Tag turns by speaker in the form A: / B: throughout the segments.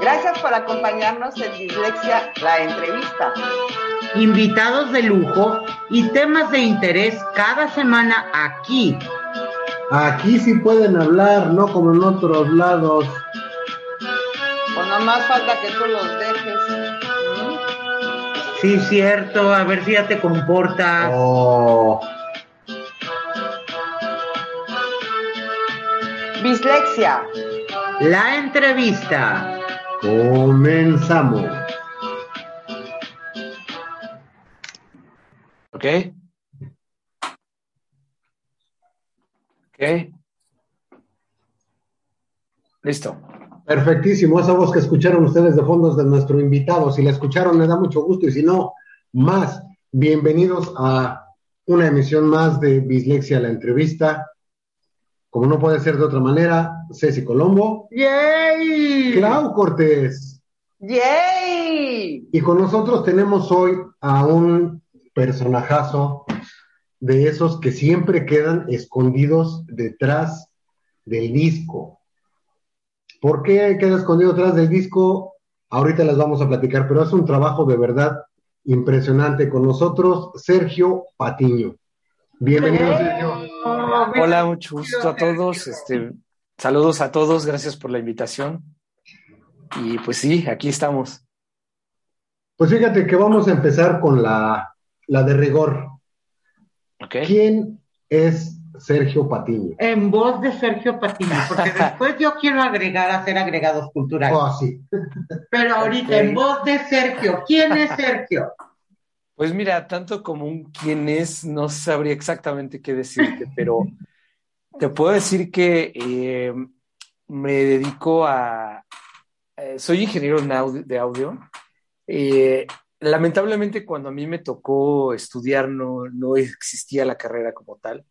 A: Gracias por acompañarnos en Dislexia, la entrevista.
B: Invitados de lujo y temas de interés cada semana aquí.
C: Aquí sí pueden hablar, no como en otros lados.
A: Pues nomás falta que tú los dejes.
B: Sí, cierto, a ver si ya te comportas.
C: Oh,
A: Dislexia.
B: La entrevista.
C: comenzamos.
D: ¿Ok? ¿Ok? Listo.
C: Perfectísimo, esa voz que escucharon ustedes de fondos de nuestro invitado, si la escucharon me da mucho gusto y si no, más. Bienvenidos a una emisión más de Bislexia la entrevista. Como no puede ser de otra manera, Ceci Colombo,
B: ¡Yay!
C: Clau Cortés.
A: ¡Yay!
C: Y con nosotros tenemos hoy a un personajazo de esos que siempre quedan escondidos detrás del disco. ¿Por qué queda escondido detrás del disco? Ahorita les vamos a platicar, pero es un trabajo de verdad impresionante. Con nosotros, Sergio Patiño. Bienvenido, Sergio.
D: Hola, mucho gusto a todos. Este, saludos a todos, gracias por la invitación. Y pues sí, aquí estamos.
C: Pues fíjate que vamos a empezar con la, la de rigor. ¿Quién es Sergio Patiño?
B: En voz de Sergio Patiño, porque después yo quiero agregar, hacer agregados culturales.
C: Oh, sí.
B: Pero ahorita, en voz de Sergio, ¿quién es Sergio?
D: Pues mira, tanto como un quién es, no sabría exactamente qué decirte, pero te puedo decir que eh, me dedico a... eh, soy ingeniero audio- de audio. Eh, lamentablemente cuando a mí me tocó estudiar no, no existía la carrera como tal.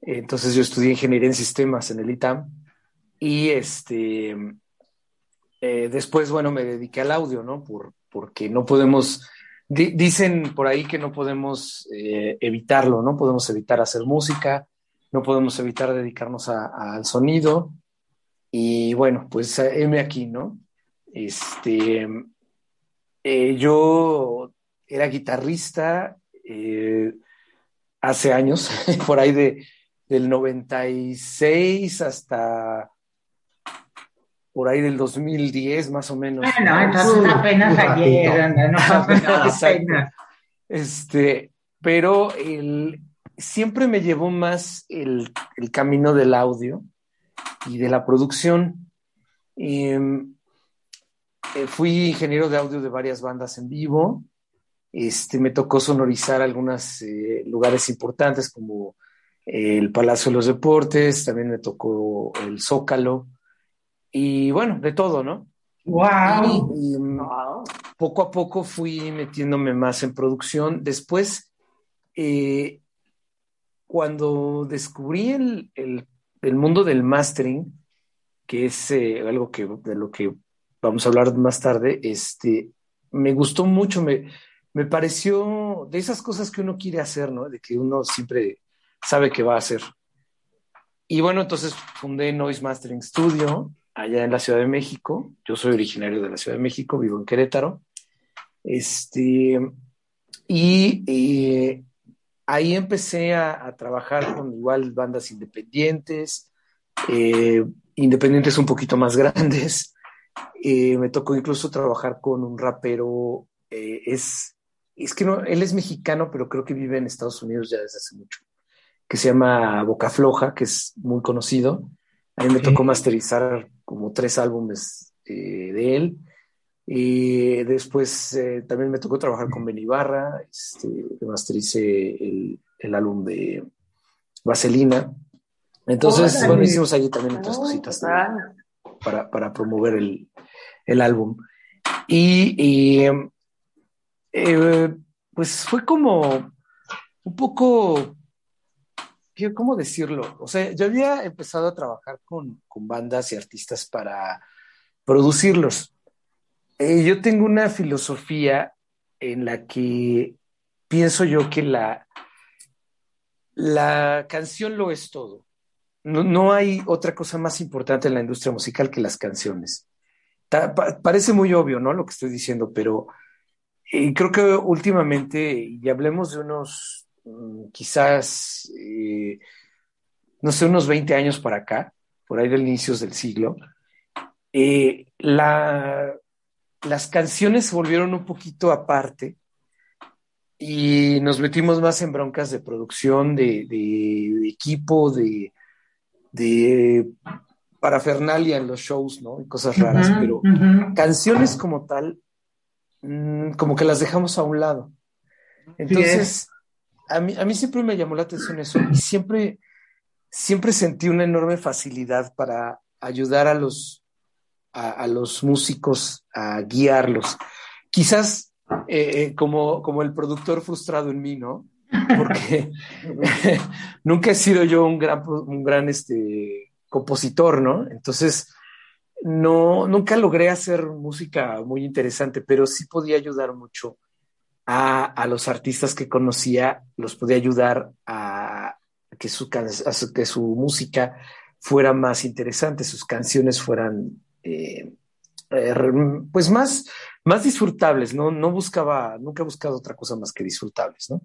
D: Entonces yo estudié ingeniería en sistemas en el ITAM y este, eh, después, bueno, me dediqué al audio, ¿no? Por, porque no podemos, di- dicen por ahí que no podemos eh, evitarlo, no podemos evitar hacer música, no podemos evitar dedicarnos al sonido. Y bueno, pues heme aquí, ¿no? Este, eh, yo era guitarrista hace años, por ahí de, del 96 hasta por ahí del 2010 más o menos.
B: Bueno, entonces apenas
C: Un
B: ayer, no pasa nada, apenas.
D: Este, pero el, siempre me llevó más el, el camino del audio y de la producción. Em, eh, fui ingeniero de audio de varias bandas en vivo. Este, me tocó sonorizar algunos lugares importantes como el Palacio de los Deportes, también me tocó el Zócalo y bueno, de todo, ¿no?
B: Wow.
D: Y, poco a poco fui metiéndome más en producción. Después, eh, cuando descubrí el, el- el mundo del mastering, que es eh, algo que, de lo que vamos a hablar más tarde, este, me gustó mucho, me, me pareció de esas cosas que uno quiere hacer, ¿no? De que uno siempre sabe que va a hacer. Y bueno, entonces fundé Noise Mastering Studio allá en la Ciudad de México. Yo soy originario de la Ciudad de México, vivo en Querétaro. Este, y eh, ahí empecé a, trabajar con igual bandas independientes, eh, independientes un poquito más grandes. Eh, me tocó incluso trabajar con un rapero, es, es que no, él es mexicano, pero creo que vive en Estados Unidos ya desde hace mucho, que se llama Boca Floja, que es muy conocido. A mí me tocó masterizar como tres álbumes eh, de él. Y después eh, también me tocó trabajar con Ben Ibarra, este, mastericé el, el álbum de Vaselina. Entonces,
B: Órale.
D: bueno, hicimos allí también otras cositas también para, para promover el, el álbum. Y, y, eh, pues fue como un poco, ¿qué- ¿cómo decirlo? O sea, yo había empezado a trabajar con, con bandas y artistas para producirlos. Eh, yo tengo una filosofía en la que pienso yo que la, la canción lo es todo. No, no hay otra cosa más importante en la industria musical que las canciones. Ta- pa- parece muy obvio, ¿no? Lo que estoy diciendo, pero eh, creo que últimamente, y hablemos de unos, quizás, eh, no sé, unos 20 años para acá, por ahí del inicios del siglo, eh, la, las canciones se volvieron un poquito aparte y nos metimos más en broncas de producción, de, de- de equipo, de, de parafernalia en los shows, ¿no? Y cosas raras, pero canciones como tal, mm, como que las dejamos a un lado. Entonces, a mí, a mí siempre me llamó la atención eso y siempre, siempre sentí una enorme facilidad para ayudar a los, a, a los músicos a guiarlos. Quizás eh, eh, como, como el productor frustrado en mí, ¿no? Porque nunca he sido yo un gran, un gran este, compositor, ¿no? Entonces, no, nunca logré hacer música muy interesante, pero sí podía ayudar mucho a, a los artistas que conocía, los podía ayudar a que su, can- a su- que su música fuera más interesante, sus canciones fueran eh, eh, pues más, más disfrutables, ¿no? No buscaba, nunca he buscado otra cosa más que disfrutables, ¿no?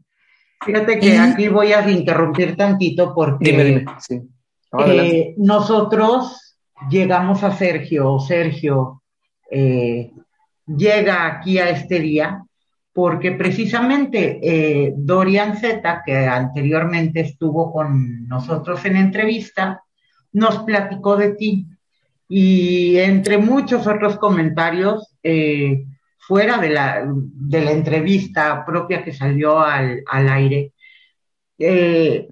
B: Fíjate que
D: Y-
B: aquí voy a interrumpir tantito porque
D: Dime, dime, sí. No, adelante.
B: eh, nosotros llegamos a Sergio, o Sergio eh, llega aquí a este día porque precisamente eh, Dorian Z, que anteriormente estuvo con nosotros en entrevista, nos platicó de ti. Y entre muchos otros comentarios, eh, fuera de la, entrevista propia que salió al, aire, eh,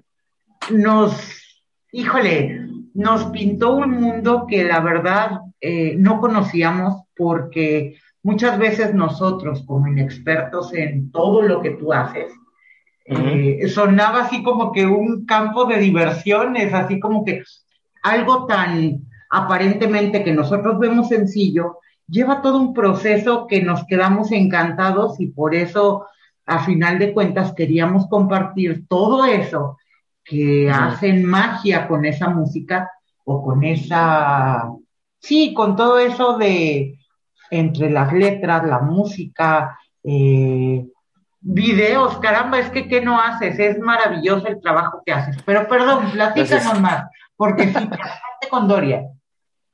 B: nos, híjole, nos pintó un mundo que la verdad no conocíamos porque muchas veces nosotros, como inexpertos en todo lo que tú haces, eh, sonaba así como que un campo de diversiones, así como que algo tan aparentemente que nosotros vemos sencillo, lleva todo un proceso que nos quedamos encantados y por eso, a final de cuentas, queríamos compartir todo eso que hacen magia con esa música o con esa, sí, con todo eso de entre las letras, la música, eh, videos, caramba, es que ¿qué no haces? Es maravilloso el trabajo que haces. Pero perdón, platícanos más, porque si te con Doria.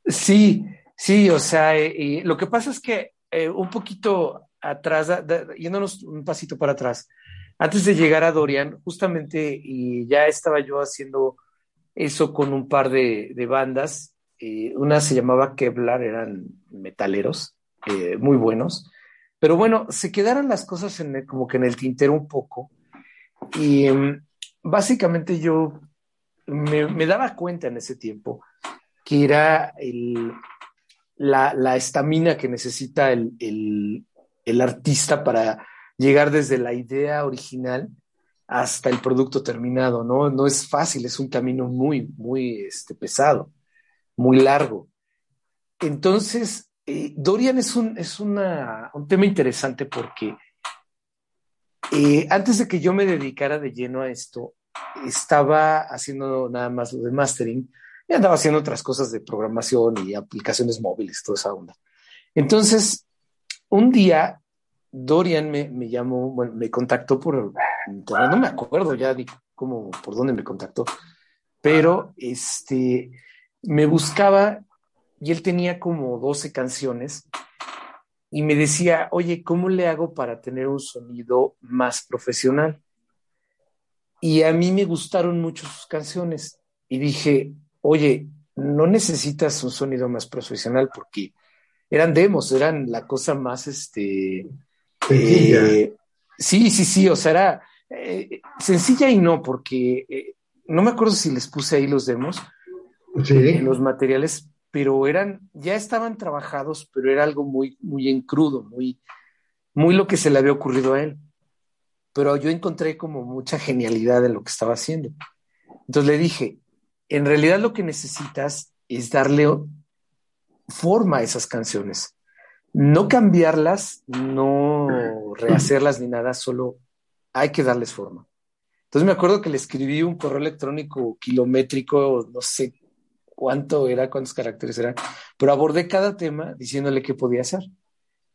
D: Sí, sí, o sea, eh, eh, lo que pasa es que eh, un poquito atrás, da- da- yéndonos un pasito para atrás, antes de llegar a Dorian, justamente, y ya estaba yo haciendo eso con un par de, de bandas, eh, una se llamaba Kevlar, eran metaleros, eh, muy buenos, pero bueno, se quedaron las cosas en el- como que en el tintero un poco, y em, básicamente yo me, daba cuenta en ese tiempo que era la, estamina que necesita el artista para llegar desde la idea original hasta el producto terminado, ¿no? No es fácil, es un camino muy, muy este, pesado, muy largo. Entonces, eh, Dorian es, un, es una, un tema interesante porque eh, antes de que yo me dedicara de lleno a esto, estaba haciendo nada más lo de mastering y andaba haciendo otras cosas de programación y aplicaciones móviles, toda esa onda. Entonces, un día Dorian me, me llamó, bueno, me contactó por no me acuerdo ya cómo, por dónde me contactó, pero este, me buscaba y él tenía como 12 canciones y me decía, oye, ¿cómo le hago para tener un sonido más profesional? Y a mí me gustaron mucho sus canciones y dije, oye, no necesitas un sonido más profesional porque eran demos, eran la cosa más, este, eh, sí, sí, sí, o sea, era eh, sencilla y no, porque eh, no me acuerdo si les puse ahí los demos,
C: Sí.
D: los materiales, pero eran, ya estaban trabajados, pero era algo muy, muy en crudo, muy, muy lo que se le había ocurrido a él. Pero yo encontré como mucha genialidad en lo que estaba haciendo. Entonces le dije, en realidad lo que necesitas es darle forma a esas canciones. no cambiarlas, no rehacerlas ni nada, solo hay que darles forma. Entonces me acuerdo que le escribí un correo electrónico kilométrico, no sé cuánto era, cuántos caracteres eran, pero abordé cada tema diciéndole qué podía hacer.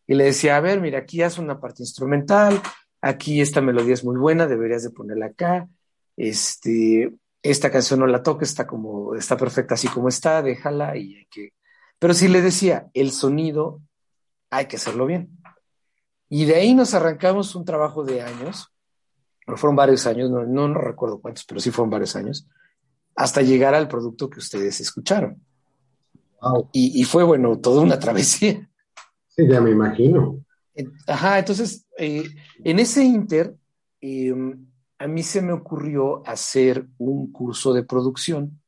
D: Y le decía, a ver, mira, aquí haz una parte instrumental, aquí esta melodía es muy buena, deberías de ponerla acá, este, esta canción no la toques, está como, está perfecta así como está, déjala y que... Pero si le decía, el sonido hay que hacerlo bien. Y de ahí nos arrancamos un trabajo de años, fueron varios años, no, no, recuerdo cuántos, pero sí fueron varios años, hasta llegar al producto que ustedes escucharon. Y, y, fue, bueno, toda una travesía.
C: Sí, ya me imagino.
D: Ajá, entonces, eh, en ese inter, eh, a mí se me ocurrió hacer un curso de producción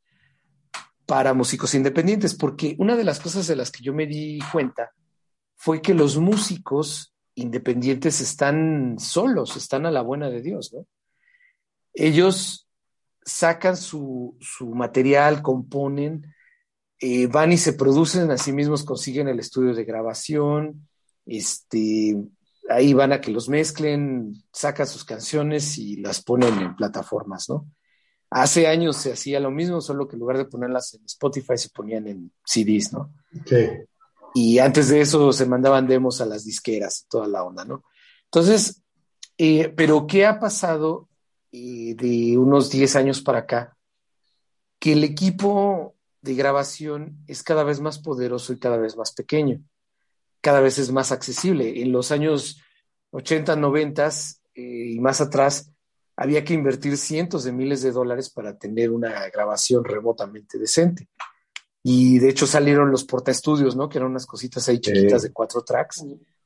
D: para músicos independientes, porque una de las cosas de las que yo me di cuenta fue que los músicos independientes están solos, están a la buena de Dios, ¿no? Ellos sacan su, material, componen, eh, van y se producen a sí mismos, consiguen el estudio de grabación, este, ahí van a que los mezclen, sacan sus canciones y las ponen en plataformas, ¿no? Hace años se hacía lo mismo, solo que en lugar de ponerlas en Spotify se ponían en CDs, ¿no?
C: Sí.
D: Y antes de eso se mandaban demos a las disqueras, toda la onda, ¿no? Entonces, eh, pero ¿qué ha pasado de unos 10 años para acá? Que el equipo de grabación es cada vez más poderoso y cada vez más pequeño cada vez es más accesible. En los años 80, 90 eh, y más atrás, había que invertir cientos de miles de dólares para tener una grabación remotamente decente. Y de hecho salieron los portaestudios, ¿no? Que eran unas cositas ahí chiquitas de cuatro tracks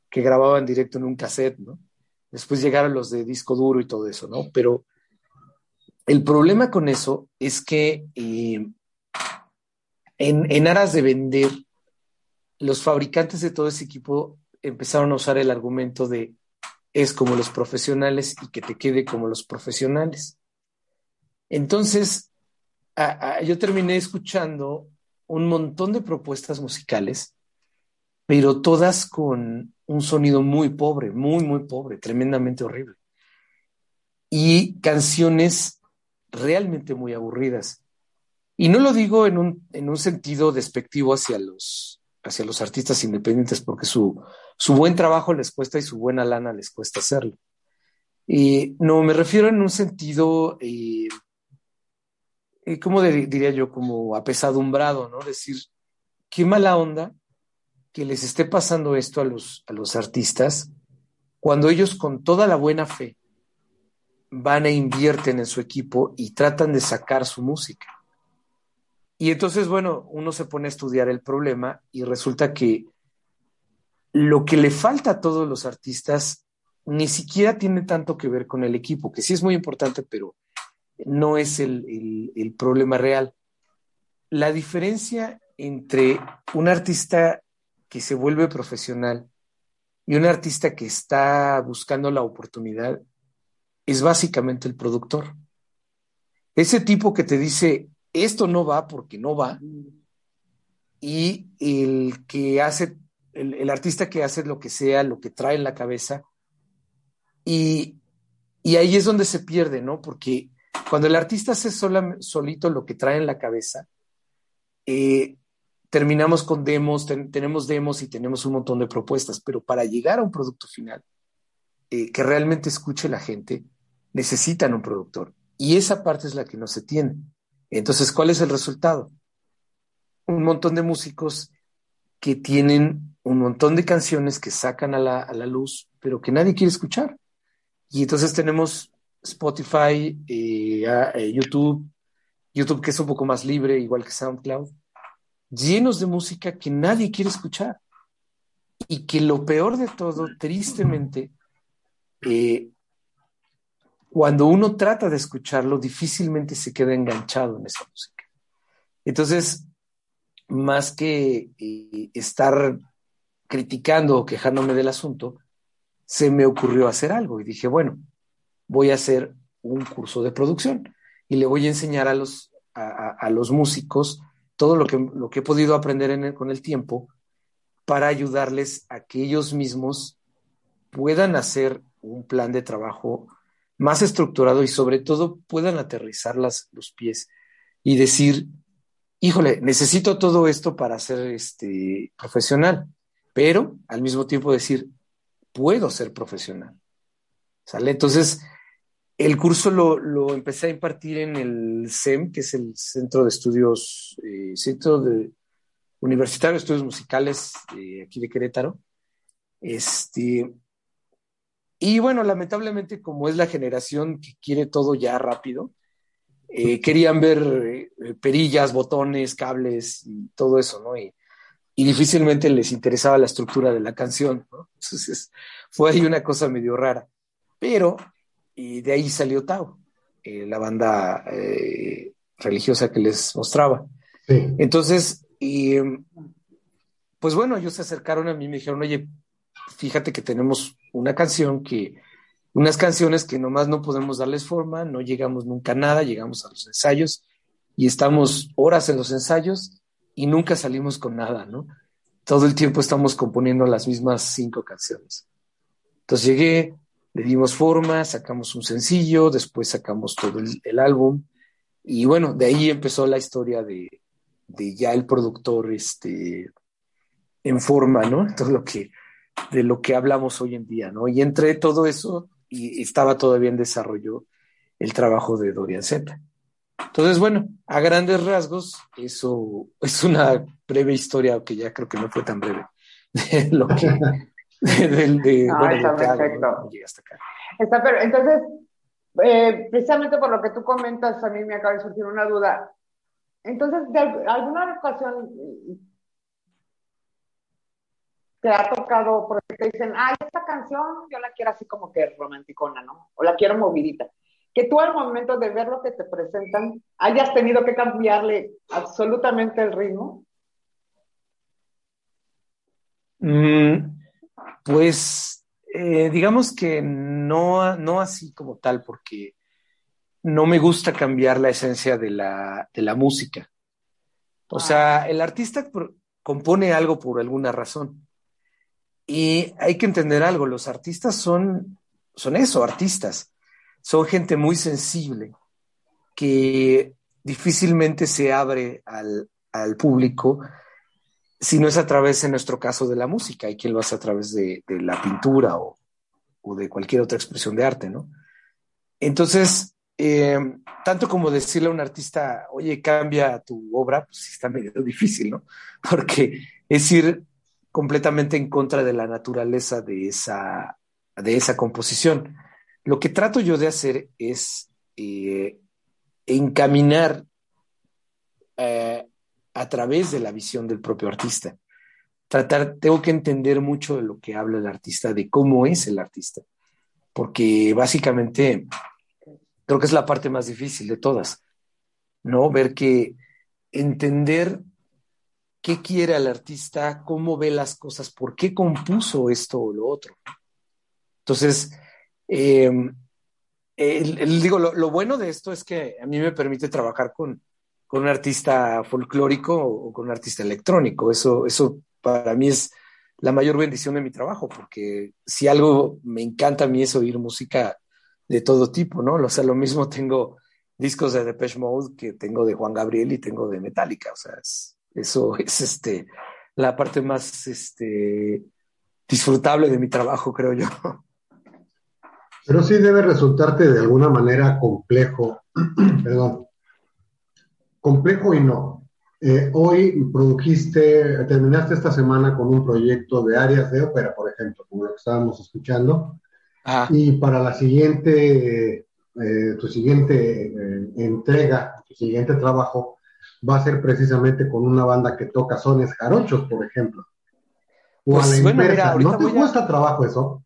D: que grababan directo en un cassette, ¿no? Después llegaron los de disco duro y todo eso, ¿no? Pero el problema con eso es que eh, en, en aras de vender los fabricantes de todo ese equipo empezaron a usar el argumento de es como los profesionales y que te quede como los profesionales. Entonces, yo terminé escuchando un montón de propuestas musicales, pero todas con un sonido muy pobre, muy, muy pobre, tremendamente horrible. Y canciones realmente muy aburridas. Y no lo digo en un, en un sentido despectivo hacia los, hacia los artistas independientes porque su, su buen trabajo les cuesta y su buena lana les cuesta hacerlo. Y no, me refiero en un sentido, eh, eh ¿cómo diría yo? Como apesadumbrado, ¿no? Decir, qué mala onda que les esté pasando esto a los, a los artistas cuando ellos con toda la buena fe van e invierten en su equipo y tratan de sacar su música. Y entonces, bueno, uno se pone a estudiar el problema y resulta que lo que le falta a todos los artistas ni siquiera tiene tanto que ver con el equipo, que sí es muy importante, pero no es el, el problema real. La diferencia entre un artista que se vuelve profesional y un artista que está buscando la oportunidad es básicamente el productor. Ese tipo que te dice, esto no va porque no va. Y el que hace, el, artista que hace lo que sea, lo que trae en la cabeza. Y, ahí es donde se pierde, ¿no? Porque cuando el artista hace solito lo que trae en la cabeza, eh, terminamos con demos, tenemos demos y tenemos un montón de propuestas, pero para llegar a un producto final eh, que realmente escuche la gente, necesitan un productor. Y esa parte es la que no se tiene. Entonces, ¿cuál es el resultado? Un montón de músicos que tienen un montón de canciones que sacan a la, luz, pero que nadie quiere escuchar. Y entonces tenemos Spotify, eh, eh, YouTube, YouTube que es un poco más libre, igual que SoundCloud, llenos de música que nadie quiere escuchar. Y que lo peor de todo, tristemente, eh, cuando uno trata de escucharlo, difícilmente se queda enganchado en esa música. Entonces, más que eh, estar criticando o quejándome del asunto, se me ocurrió hacer algo y dije, bueno, voy a hacer un curso de producción y le voy a enseñar a los, a, los músicos todo lo que, lo que he podido aprender con el tiempo para ayudarles a que ellos mismos puedan hacer un plan de trabajo más estructurado y sobre todo puedan aterrizar las, los pies y decir, híjole, necesito todo esto para ser este, profesional, pero al mismo tiempo decir, puedo ser profesional. ¿Sale? Entonces, el curso lo, empecé a impartir en el CEM, que es el Centro de Estudios, eh, Centro de Universitario de Estudios Musicales aquí de Querétaro. Este, y bueno, lamentablemente, como es la generación que quiere todo ya rápido, eh, querían ver eh, perillas, botones, cables y todo eso, ¿no? Y, difícilmente les interesaba la estructura de la canción, ¿no? Entonces, fue ahí una cosa medio rara. Pero y de ahí salió Tao, eh, la banda religiosa que les mostraba. Entonces, y, pues bueno, ellos se acercaron a mí y me dijeron, oye, fíjate que tenemos una canción que unas canciones que nomás no podemos darles forma, no llegamos nunca a nada, llegamos a los ensayos y estamos horas en los ensayos y nunca salimos con nada, ¿no? Todo el tiempo estamos componiendo las mismas cinco canciones. Entonces llegué, le dimos forma, sacamos un sencillo, después sacamos todo el, álbum y bueno, de ahí empezó la historia de, de, ya el productor este, en forma, ¿no? Todo lo que, de lo que hablamos hoy en día, ¿no? Y entre todo eso y estaba todavía en desarrollo el trabajo de Dorian Z. Entonces, bueno, a grandes rasgos, eso es una breve historia, que ya creo que no fue tan breve, de lo que...
A: De, ah, está perfecto. Está pero entonces, eh, precisamente por lo que tú comentas, a mí me acaba de surgir una duda. Entonces, de alguna ocasión te ha tocado, porque te dicen, ay, esta canción yo la quiero así como que romanticona, ¿no? O la quiero movidita. Que tú al momento de ver lo que te presentan hayas tenido que cambiarle absolutamente el ritmo.
D: Mm, pues eh, digamos que no, no así como tal, porque no me gusta cambiar la esencia de la, de la música. O ah. sea, el artista compone algo por alguna razón. Y hay que entender algo, los artistas son, son eso, artistas. Son gente muy sensible que difícilmente se abre al, público si no es a través, en nuestro caso, de la música. Hay quien lo hace a través de, la pintura o, de cualquier otra expresión de arte, ¿no? Entonces, eh, tanto como decirle a un artista, oye, cambia tu obra, pues está medio difícil, ¿no? Porque es ir completamente en contra de la naturaleza de esa, de esa composición. Lo que trato yo de hacer es eh, encaminar eh, a través de la visión del propio artista. Tratar, tengo que entender mucho de lo que habla el artista, de cómo es el artista, porque básicamente creo que es la parte más difícil de todas, ¿no? Ver que entender qué quiere el artista, cómo ve las cosas, por qué compuso esto o lo otro. Entonces, em, digo, lo, bueno de esto es que a mí me permite trabajar con, un artista folclórico o con un artista electrónico. Eso, eso para mí es la mayor bendición de mi trabajo, porque si algo me encanta a mí es oír música de todo tipo, ¿no? O sea, lo mismo tengo discos de Depeche Mode que tengo de Juan Gabriel y tengo de Metallica, o sea, es, eso es este, la parte más este, disfrutable de mi trabajo, creo yo.
C: Pero sí debe resultarte de alguna manera complejo, perdón, complejo y no. Eh, hoy produjiste, terminaste esta semana con un proyecto de áreas de ópera, por ejemplo, como lo que estábamos escuchando. Y para la siguiente, eh, tu siguiente eh, entrega, tu siguiente trabajo, va a ser precisamente con una banda que toca sones jarochos, por ejemplo. O a pues, la inversa. ¿No te cuesta trabajo eso?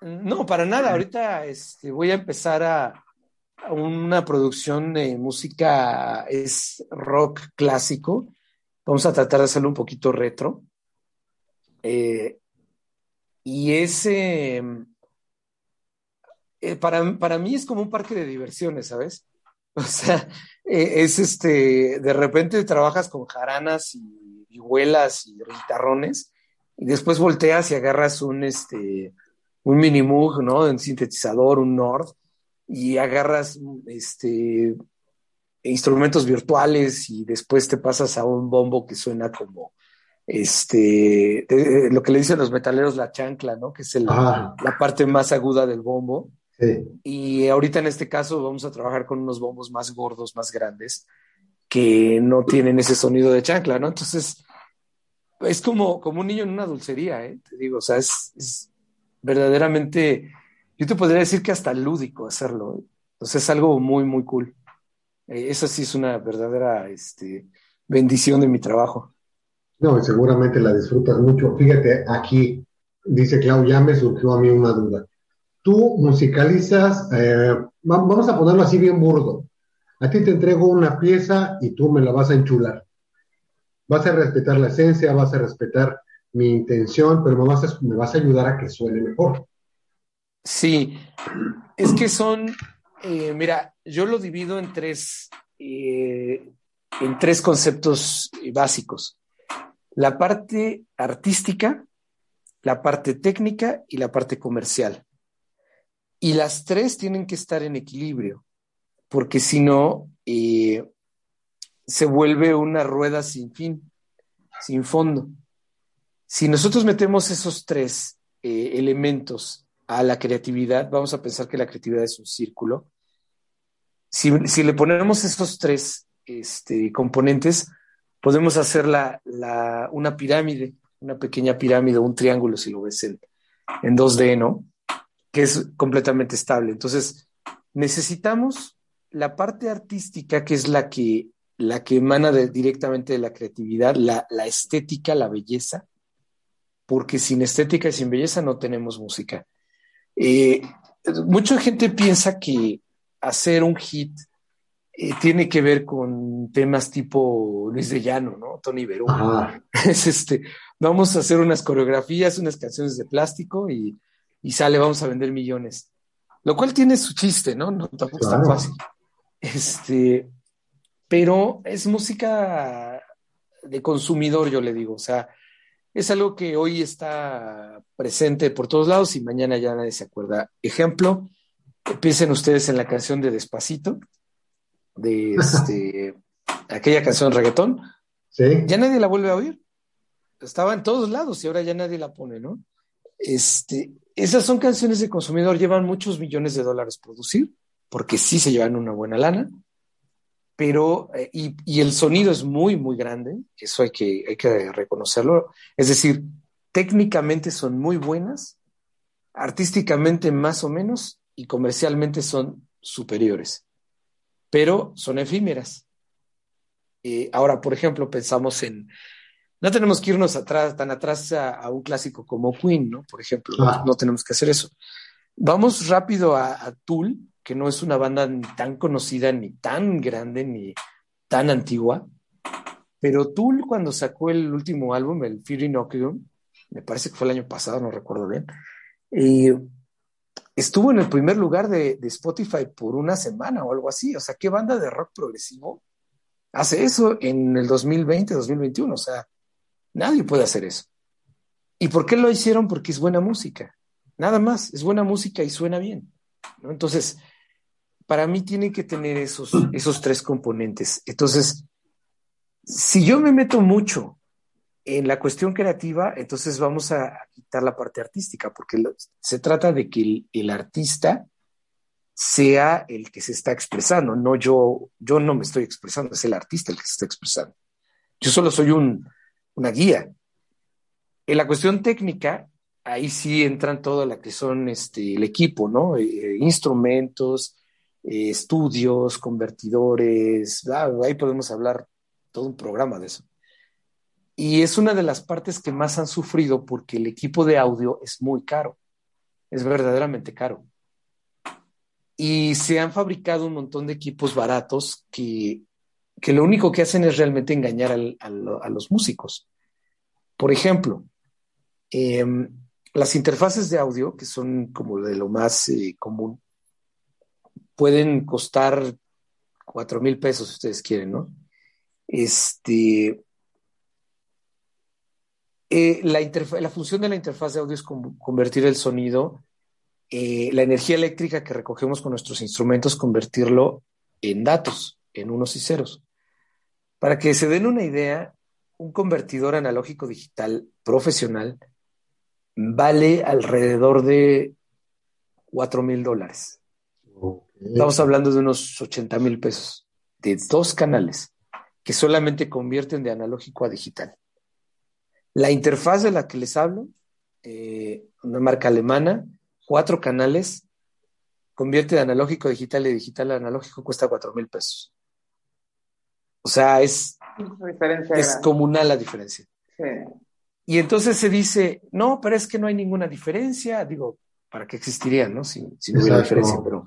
D: No, para nada. Ahorita este, voy a empezar a, una producción de música, es rock clásico. Vamos a tratar de hacerlo un poquito retro. Eh, y ese, eh, para, para mí es como un parque de diversiones, ¿sabes? O sea, eh, es este, de repente trabajas con jaranas y vihuelas y guitarrones y después volteas y agarras un, este, un mini Moog, ¿no? Un sintetizador, un Nord, y agarras este, instrumentos virtuales y después te pasas a un bombo que suena como este, lo que le dicen los metaleros la chancla, ¿no? Que es la parte más aguda del bombo. Y ahorita en este caso vamos a trabajar con unos bombos más gordos, más grandes, que no tienen ese sonido de chancla, ¿no? Entonces, es como, como un niño en una dulcería, ¿eh? Te digo, o sea, es, verdaderamente, yo te podría decir que hasta lúdico hacerlo. ¿eh? Entonces es algo muy, muy cool. Eh, esa sí es una verdadera este, bendición de mi trabajo.
C: No, seguramente la disfrutas mucho. Fíjate, aquí dice Clau, ya me surgió a mí una duda. Tú musicalizas, eh, vamos a ponerlo así bien burdo. A ti te entrego una pieza y tú me la vas a enchular. Vas a respetar la esencia, vas a respetar mi intención, pero me vas a, ayudar a que suene mejor.
D: Sí, es que son, eh, mira, yo lo divido en tres, eh, en tres conceptos básicos. La parte artística, la parte técnica y la parte comercial. Y las tres tienen que estar en equilibrio, porque si no, eh, se vuelve una rueda sin fin, sin fondo. Si nosotros metemos esos tres eh, elementos a la creatividad, vamos a pensar que la creatividad es un círculo. Si, le ponemos esos tres este, componentes, podemos hacer una pirámide, una pequeña pirámide, un triángulo, si lo ves en, en 2D, ¿no? Que es completamente estable. Entonces, necesitamos la parte artística, que es la que, la que emana directamente de la creatividad, la, estética, la belleza, porque sin estética y sin belleza no tenemos música. Eh, mucha gente piensa que hacer un hit eh, tiene que ver con temas tipo Luis de Llano, ¿no? Tony Berú. Es este, vamos a hacer unas coreografías, unas canciones de plástico y y sale, vamos a vender millones. Lo cual tiene su chiste, ¿no? No tampoco es tan fácil. Este, pero es música de consumidor, yo le digo. O sea, es algo que hoy está presente por todos lados y mañana ya nadie se acuerda. Ejemplo, piensen ustedes en la canción de Despacito, de este, aquella canción reggaetón.
C: Sí.
D: Ya nadie la vuelve a oír. Estaba en todos lados y ahora ya nadie la pone, ¿no? Este, esas son canciones de consumidor, llevan muchos millones de dólares producir, porque sí se llevan una buena lana, pero, eh, y, el sonido es muy, muy grande, eso hay que, hay que reconocerlo. Es decir, técnicamente son muy buenas, artísticamente más o menos, y comercialmente son superiores, pero son efímeras. Eh, ahora, por ejemplo, pensamos en no tenemos que irnos atrás, tan atrás a, un clásico como Queen, ¿no? Por ejemplo, ah. no, tenemos que hacer eso. Vamos rápido a, Tool, que no es una banda ni tan conocida, ni tan grande, ni tan antigua. Pero Tool, cuando sacó el último álbum, el Fear Inoculum, me parece que fue el año pasado, no recuerdo bien, estuvo en el primer lugar de, de, Spotify por una semana o algo así. O sea, ¿qué banda de rock progresivo hace eso en el 2020, 2021? O sea, Nadie puede hacer eso. ¿Y por qué lo hicieron? Porque es buena música. Nada más, es buena música y suena bien. Entonces, para mí tiene que tener esos, esos tres componentes. Entonces, si yo me meto mucho en la cuestión creativa, entonces vamos a quitar la parte artística, porque se trata de que el, artista sea el que se está expresando, no yo, yo no me estoy expresando, es el artista el que se está expresando. Yo solo soy un, una guía. En la cuestión técnica, ahí sí entran todo lo que son este, el equipo, ¿no? Eh, eh, instrumentos, eh, estudios, convertidores, ah, ahí podemos hablar todo un programa de eso. Y es una de las partes que más han sufrido porque el equipo de audio es muy caro, es verdaderamente caro. Y se han fabricado un montón de equipos baratos que que lo único que hacen es realmente engañar a los músicos. Por ejemplo, em, las interfaces de audio, que son como de lo más eh, común, pueden costar cuatro mil pesos si ustedes quieren, ¿no? Este, Eh, la, la, función de la interfaz de audio es convertir el sonido, eh, la energía eléctrica que recogemos con nuestros instrumentos, convertirlo en datos, en unos y ceros. Para que se den una idea, un convertidor analógico digital profesional vale alrededor de 4 mil dólares. Estamos hablando de unos 80 mil pesos, de dos canales que solamente convierten de analógico a digital. La interfaz de la que les hablo, eh, una marca alemana, cuatro canales, convierte de analógico a digital y digital a analógico, cuesta 4 mil pesos. O sea, es, es comunal la diferencia. Y entonces se dice, no, pero es que no hay ninguna diferencia. Digo, ¿para qué existiría, no? Si, no hubiera diferencia, pero,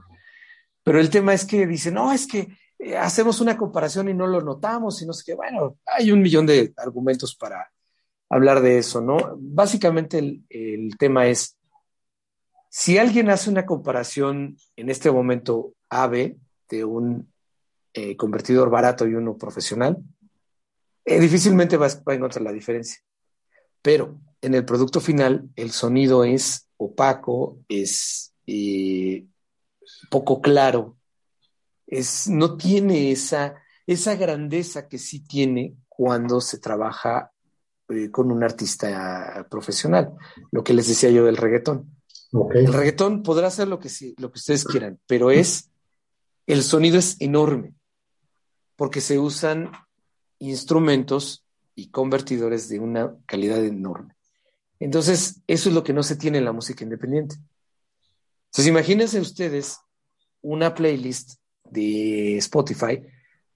D: pero el tema es que dice, no, es que eh, hacemos una comparación y no lo notamos y no sé qué. Bueno, hay un millón de argumentos para hablar de eso, ¿no? Básicamente el, tema es, si alguien hace una comparación en este momento AB de un eh, convertidor barato y uno profesional, eh, difícilmente va, a encontrar la diferencia. Pero en el producto final, el sonido es opaco, es poco claro, es, no tiene esa, esa grandeza que sí tiene cuando se trabaja eh, con un artista profesional, lo que les decía yo del reggaetón. El reggaetón podrá hacer lo que, lo que ustedes quieran, pero es, el sonido es enorme, porque se usan instrumentos y convertidores de una calidad enorme. Entonces, eso es lo que no se tiene en la música independiente. Entonces, imagínense ustedes una playlist de Spotify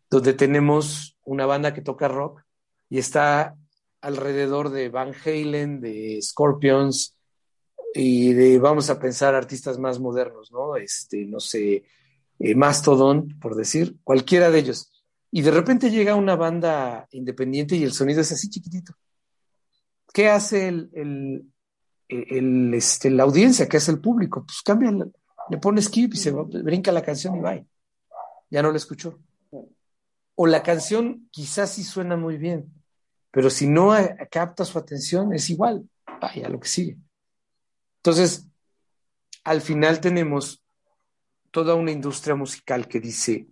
D: donde tenemos una banda que toca rock y está alrededor de Van Halen, de Scorpions y de, vamos a pensar, artistas más modernos, ¿no? Este, no sé, eh, Mastodon, por decir, cualquiera de ellos. Y de repente llega una banda independiente y el sonido es así chiquitito. ¿Qué hace el, el, este, la audiencia? ¿Qué hace el público? Pues cambia, le pone skip y se brinca la canción y va. Ya no la escuchó. O la canción quizás sí suena muy bien, pero si no capta su atención, es igual, vaya lo que sigue. Entonces, al final tenemos toda una industria musical que dice,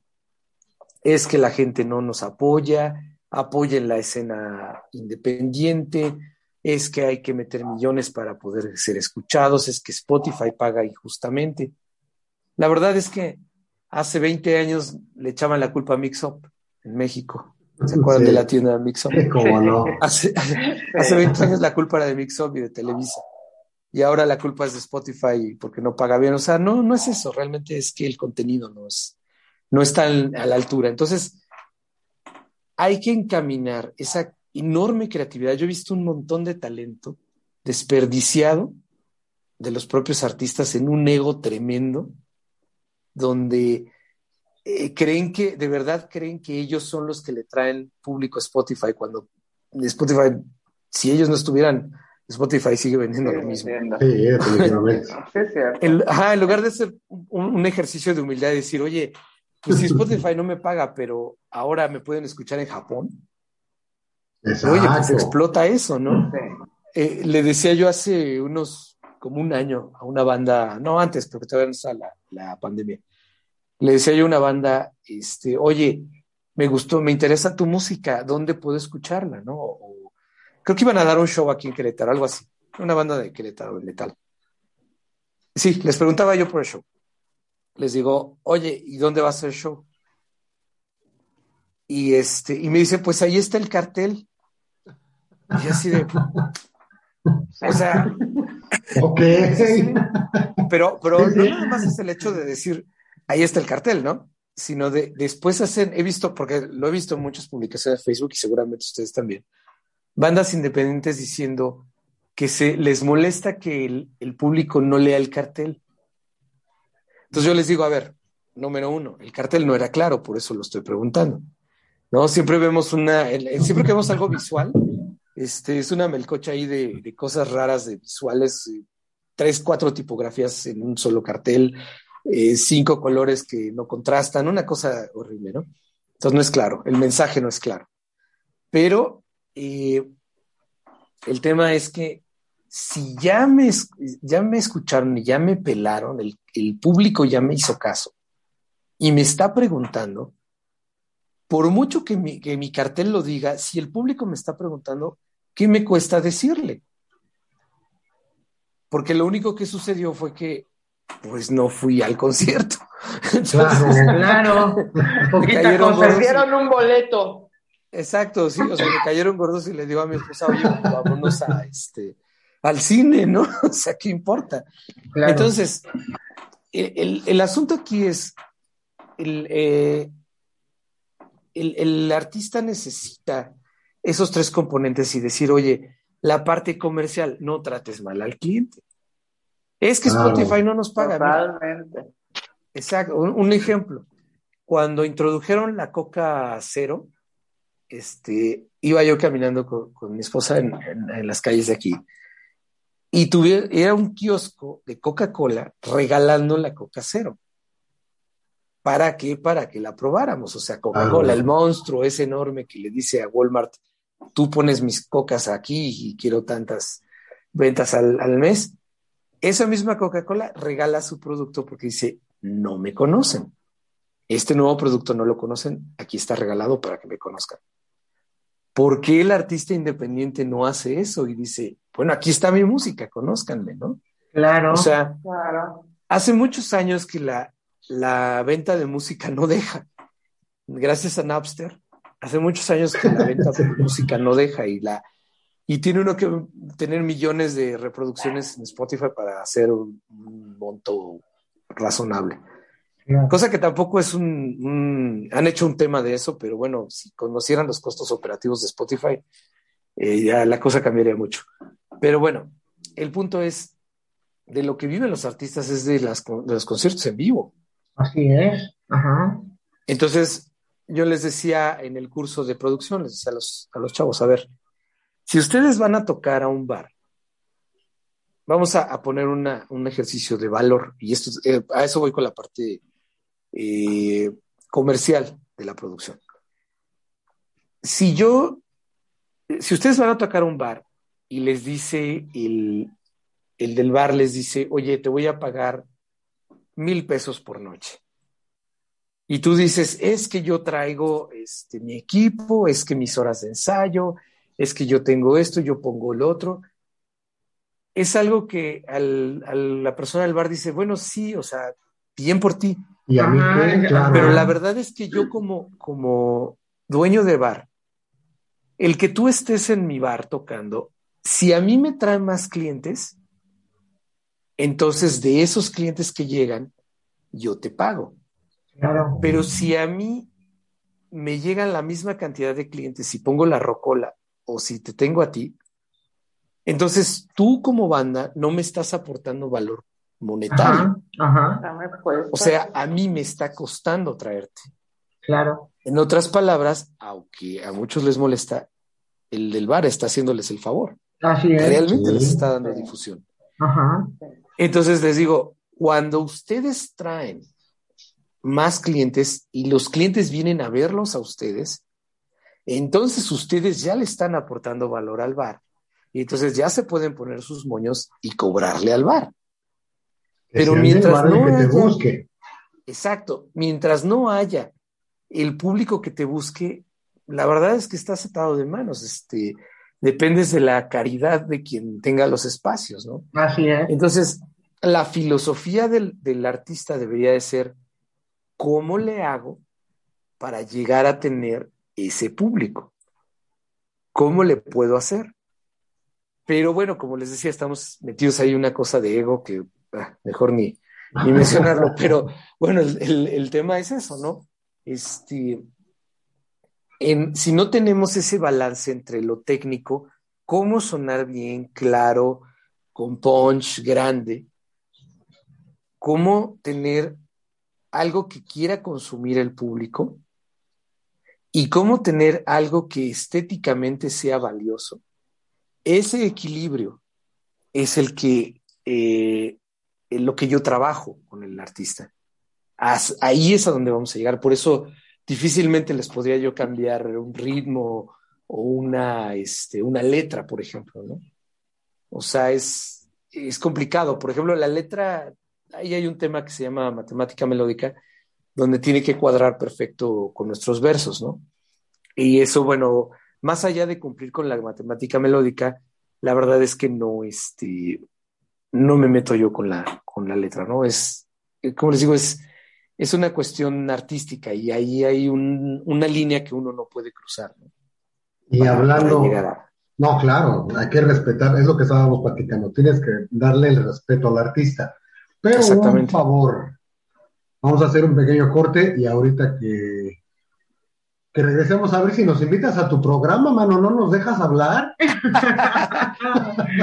D: es que la gente no nos apoya, apoyen la escena independiente, es que hay que meter millones para poder ser escuchados, es que Spotify paga injustamente. La verdad es que hace 20 años le echaban la culpa a Mixup en México. ¿Se acuerdan de la tienda Mixup?
C: ¿Cómo no?
D: Hace, hace 20 años la culpa era de Mixup y de Televisa. Y ahora la culpa es de Spotify porque no paga bien. O sea, no, no es eso. Realmente es que el contenido no, es, no está a la altura. Entonces, hay que encaminar esa enorme creatividad. Yo he visto un montón de talento desperdiciado de los propios artistas en un ego tremendo, donde eh, creen que, de verdad creen que ellos son los que le traen público a Spotify, cuando Spotify, si ellos no estuvieran, Spotify sigue vendiendo lo mismo.
C: Sí, definitivamente.
D: en lugar de hacer un, ejercicio de humildad y decir, oye, pues si Spotify no me paga, pero ahora me pueden escuchar en Japón. Oye, pues explota eso, ¿no? Eh, le decía yo hace unos, como un año, a una banda, no antes, porque todavía no está la, la pandemia le decía yo a una banda, este, oye, me gustó, me interesa tu música, ¿dónde puedo escucharla? ¿no? creo que iban a dar un show aquí en Querétaro, algo así, una banda de Querétaro, de letal. Sí, les preguntaba yo por el show. Les digo, oye, ¿y dónde va a ser el show? Y este, y me dice, pues ahí está el cartel. Y así de, o sea,
C: ok.
D: pero, pero no nada más es el hecho de decir, ahí está el cartel, ¿no? Sino de después hacen, he visto, porque lo he visto en muchas publicaciones de Facebook y seguramente ustedes también, bandas independientes diciendo que se les molesta que el, público no lea el cartel. Entonces yo les digo, a ver, número uno, el cartel no era claro, por eso lo estoy preguntando. ¿No? Siempre vemos una, siempre que vemos algo visual, este, es una melcocha ahí de, de cosas raras, de visuales, eh, tres, cuatro tipografías en un solo cartel, eh, cinco colores que no contrastan, una cosa horrible, ¿no? Entonces no es claro, el mensaje no es claro. Pero eh, El tema es que si ya me, ya me escucharon y ya me pelaron, el, el público ya me hizo caso y me está preguntando, por mucho que mi, que mi cartel lo diga, si el público me está preguntando, ¿qué me cuesta decirle? Porque lo único que sucedió fue que pues no fui al concierto.
B: claro, claro.
A: Me cayeron un boleto.
D: Exacto, sí, o sea, me cayeron gordos y le digo a mi esposa, oye, vámonos a este, al cine, ¿no? O sea, ¿qué importa? Entonces, el, el, asunto aquí es, el, eh, el, el, artista necesita esos tres componentes y decir, oye, la parte comercial, no trates mal al cliente. Es que Spotify no nos paga.
A: Totalmente.
D: Exacto. Un, ejemplo. Cuando introdujeron la Coca Cero, este, iba yo caminando con, mi esposa en, las calles de aquí y era un kiosco de Coca-Cola regalando la Coca Cero. ¿Para qué? Para que la probáramos. O sea, Coca-Cola, ah, el monstruo es enorme que le dice a Walmart, tú pones mis cocas aquí y quiero tantas ventas al, al mes. Esa misma Coca-Cola regala su producto porque dice, no me conocen. Este nuevo producto no lo conocen, aquí está regalado para que me conozcan. ¿Por qué el artista independiente no hace eso y dice, bueno, aquí está mi música, conózcanme, ¿no?
B: Claro.
D: O sea, hace muchos años que la, la venta de música no deja. Gracias a Napster, hace muchos años que la venta de música no deja y la, y tiene uno que tener millones de reproducciones en Spotify para hacer un, monto razonable. Cosa que tampoco es un, Han hecho un tema de eso, pero bueno, si conocieran los costos operativos de Spotify, eh, ya la cosa cambiaría mucho. Pero bueno, el punto es, de lo que viven los artistas es de, las, de los conciertos en vivo.
B: Así es. Ajá.
D: Entonces, yo les decía en el curso de producción, les decía a los, a los chavos, a ver, si ustedes van a tocar a un bar, vamos a, poner un ejercicio de valor, y esto, eh, a eso voy con la parte eh, comercial de la producción. Si yo, si ustedes van a tocar a un bar y les dice el, el del bar, les dice, oye, te voy a pagar mil pesos por noche. Y tú dices, es que yo traigo este, mi equipo, es que mis horas de ensayo, es que yo tengo esto, yo pongo el otro. Es algo que al, la persona del bar dice, bueno, sí, o sea, bien por ti.
C: Y a mí
D: Pero la verdad es que yo como, como dueño de bar, el que tú estés en mi bar tocando, si a mí me traen más clientes, entonces de esos clientes que llegan, yo te pago. Pero si a mí me llegan la misma cantidad de clientes y pongo la rocola o si te tengo a ti, entonces tú como banda no me estás aportando valor monetario. O sea, a mí me está costando traerte.
B: Claro.
D: En otras palabras, aunque a muchos les molesta, el del bar está haciéndoles el favor.
B: Así es.
D: Realmente les está dando difusión.
B: Ajá.
D: Entonces les digo, cuando ustedes traen más clientes y los clientes vienen a verlos a ustedes, entonces ustedes ya le están aportando valor al bar y entonces ya se pueden poner sus moños y cobrarle al bar. Pero mientras no haya, exacto, mientras no haya el público que te busque, la verdad es que estás atado de manos, este, dependes de la caridad de quien tenga los espacios, ¿no?
B: Así es.
D: Entonces, la filosofía del, del artista debería de ser, ¿cómo le hago para llegar a tener ese público. ¿Cómo le puedo hacer? Pero bueno, como les decía, estamos metidos ahí una cosa de ego que ah, mejor ni, ni mencionarlo, pero bueno, el, tema es eso, ¿no? Este, si no tenemos ese balance entre lo técnico, cómo sonar bien, claro, con punch grande, cómo tener algo que quiera consumir el público y cómo tener algo que estéticamente sea valioso. Ese equilibrio es el que eh, lo que yo trabajo con el artista. ahí es a donde vamos a llegar. Por eso difícilmente les podría yo cambiar un ritmo o una, este, una letra, por ejemplo, ¿no? O sea, es, es complicado. Por ejemplo, la letra, ahí hay un tema que se llama matemática melódica, donde tiene que cuadrar perfecto con nuestros versos, ¿no? Y eso, bueno, más allá de cumplir con la matemática melódica, la verdad es que no, este, no me meto yo con la, con la letra, ¿no? Es, como les digo, es, es una cuestión artística y ahí hay un, una línea que uno no puede cruzar. ¿no?
C: Y hablando, no, claro, hay que respetar, es lo que estábamos platicando, tienes que darle el respeto al artista. Pero un favor, vamos a hacer un pequeño corte y ahorita que, que regresemos a ver si nos invitas a tu programa, mano, ¿no nos dejas hablar?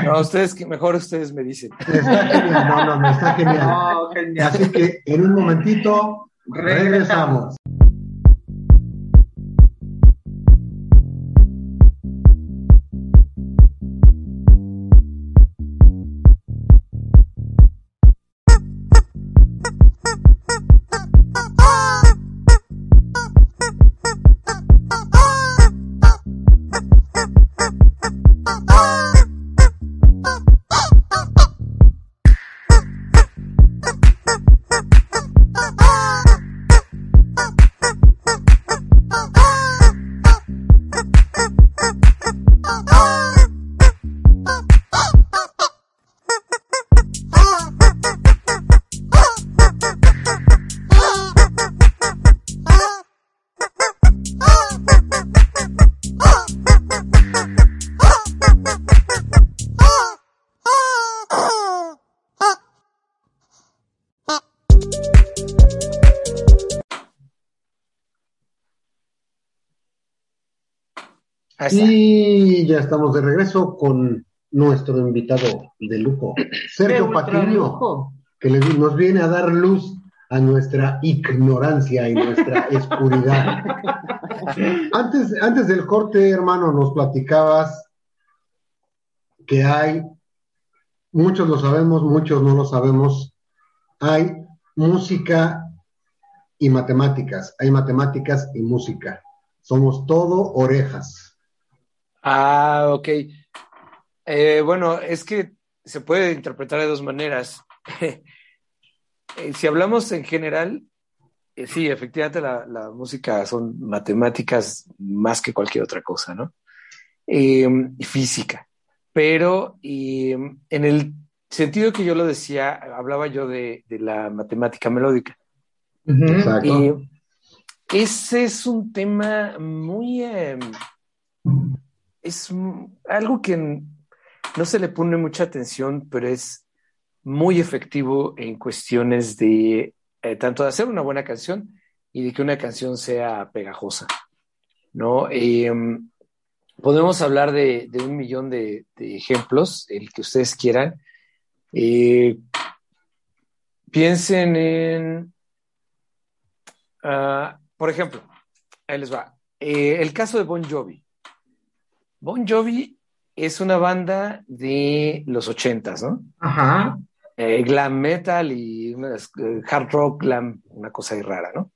D: no, ustedes, mejor ustedes me dicen.
C: Está genial, no, no, no, está genial. Así que en un momentito regresamos. Y ya estamos de regreso con nuestro invitado de lujo, Sergio Patiño, que nos viene a dar luz a nuestra ignorancia y nuestra oscuridad. antes, antes del corte, hermano, nos platicabas que hay, muchos lo sabemos, muchos no lo sabemos, hay música y matemáticas, hay matemáticas y música. Somos todo orejas.
D: Ah, ok. Eh, bueno, es que se puede interpretar de dos maneras. Eh, si hablamos en general, eh, sí, efectivamente la, música son matemáticas más que cualquier otra cosa, ¿no? y física. Pero en el sentido que yo lo decía, hablaba yo de, la matemática melódica. Exacto. ese es un tema muy em, es algo que no se le pone mucha atención, pero es muy efectivo en cuestiones de eh, tanto de hacer una buena canción y de que una canción sea pegajosa, ¿no? Em, podemos hablar de, un millón de, ejemplos, el que ustedes quieran. Eh, piensen en, ah, por ejemplo, ahí les va, eh, el caso de Bon Jovi. Bon Jovi es una banda de los ochentas, ¿no? Ajá. Eh, glam metal y eh, hard rock glam, una cosa ahí rara, ¿no?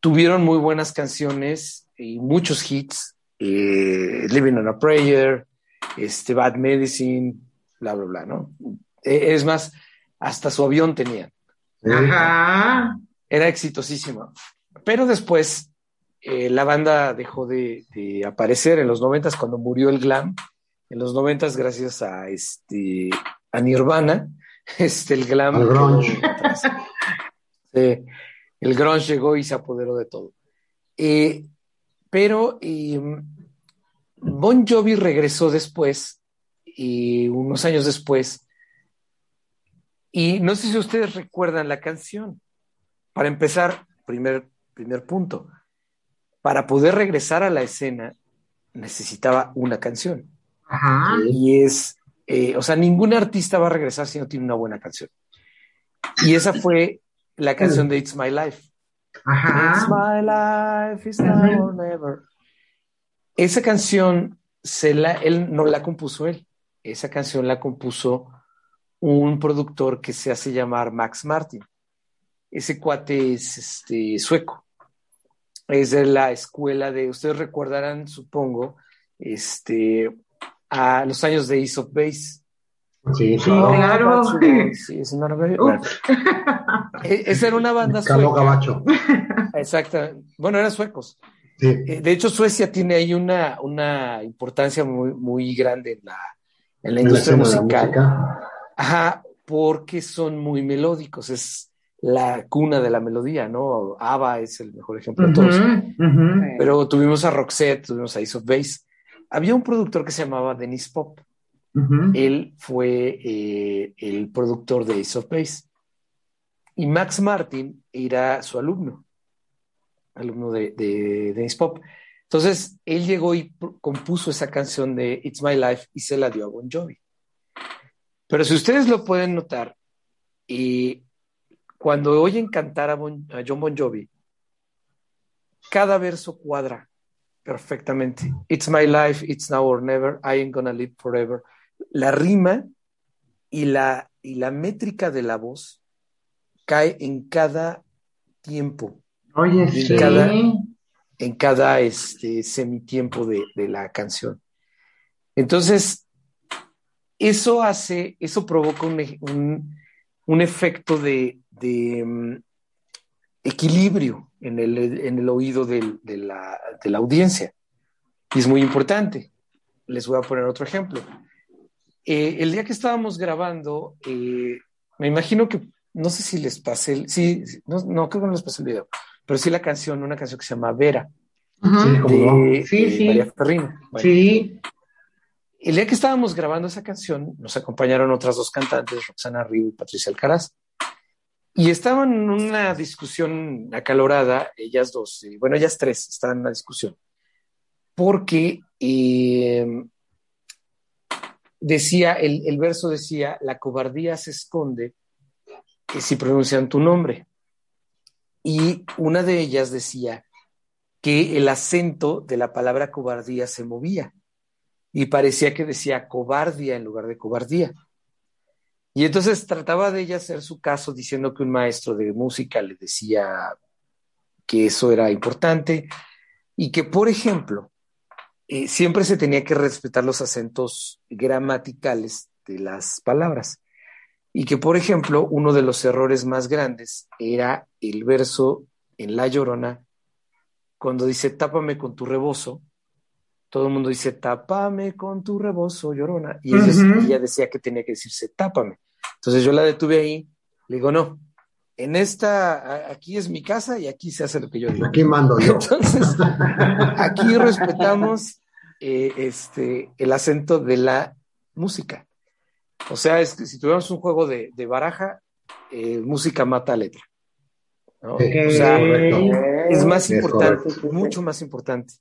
D: Tuvieron muy buenas canciones y muchos hits, eh, Living on a Prayer, este, Bad Medicine, bla, bla, bla, ¿no? es más, hasta su avión tenían. Ajá. Era exitosísimo. Pero después eh, la banda dejó de, aparecer en los noventas cuando murió el glam. En los noventas, gracias a este a Nirvana, este el glam. El grunge. el grunge llegó y se apoderó de todo. Eh, pero em, Bon Jovi regresó después, y unos años después, y no sé si ustedes recuerdan la canción. Para empezar, primer, primer punto para poder regresar a la escena necesitaba una canción. Ajá. Y es, eh, o sea, ningún artista va a regresar si no tiene una buena canción. Y esa fue la canción de It's My Life. Ajá. It's My Life, it's now or never. Esa canción se la, él no la compuso él. Esa canción la compuso un productor que se hace llamar Max Martin. Ese cuate es este, sueco es de la escuela de, ustedes recordarán, supongo, este, a los años de Ace of Base.
C: Sí,
B: Sí,
C: claro.
B: claro.
D: Sí, es una bueno, e- Esa era una banda
C: Calo
D: sueca.
C: Gabacho.
D: Exacto. Bueno, eran suecos.
C: Sí.
D: Eh, De hecho, Suecia tiene ahí una, una importancia muy, muy grande en la, en la
C: En la
D: industria
C: la
D: musical.
C: música.
D: Ajá, porque son muy melódicos. Es la cuna de la melodía, ¿no? ABBA es el mejor ejemplo de todos. Pero tuvimos a Roxette, tuvimos a Ace of Base. Había un productor que se llamaba Dennis Pop. Él fue eh, el productor de Ace of Base. Y Max Martin era su alumno, alumno de, de Dennis Pop. Entonces, él llegó y compuso esa canción de It's My Life y se la dio a Bon Jovi. Pero si ustedes lo pueden notar, eh, cuando oyen cantar a, Bon- a John Bon Jovi, cada verso cuadra perfectamente. It's my life, it's now or never, I ain't gonna live forever. La rima y la, y la métrica de la voz cae en cada tiempo,
B: Oye,
D: En
B: sí.
D: cada- en cada este, semitiempo de, de la canción. Entonces, eso hace, eso provoca un, un- un efecto de, de, mm, equilibrio en el, en el oído del- de, la, de la audiencia. Y es muy importante. Les voy a poner otro ejemplo. Eh, el día que estábamos grabando, eh, me imagino que, no sé si les pasé, el- sí, sí, no, no creo que no les pasé el video, pero sí la canción, una canción que se llama Vera, de,
B: Sí,
D: de
B: sí.
D: María Ferrina. Bueno,
B: Sí.
D: el día que estábamos grabando esa canción, nos acompañaron otras dos cantantes, Roxana Río y Patricia Alcaraz, y estaban en una discusión acalorada, ellas dos, y bueno, ellas tres estaban en una discusión, porque eh, decía, el, el verso decía, la cobardía se esconde eh, si pronuncian tu nombre. Y una de ellas decía que el acento de la palabra cobardía se movía y parecía que decía cobardia en lugar de cobardía. Y entonces trataba de ella hacer su caso diciendo que un maestro de música le decía que eso era importante y que, por ejemplo, eh, siempre se tenía que respetar los acentos gramaticales de las palabras. Y que, por ejemplo, uno de los errores más grandes era el verso en La Llorona, cuando dice tápame con tu rebozo, todo el mundo dice tápame con tu rebozo, Llorona, y ella, decía que tenía que decirse tápame. Entonces yo la detuve ahí, le digo, no, en esta, a- aquí es mi casa y aquí se hace lo que yo digo.
C: Aquí mando yo.
D: Entonces, aquí respetamos eh, este, el acento de la música. O sea, es que si tuviéramos un juego de, de baraja, eh, música mata letra. ¿no?
C: Sí,
D: O sea, es más importante, mucho más importante.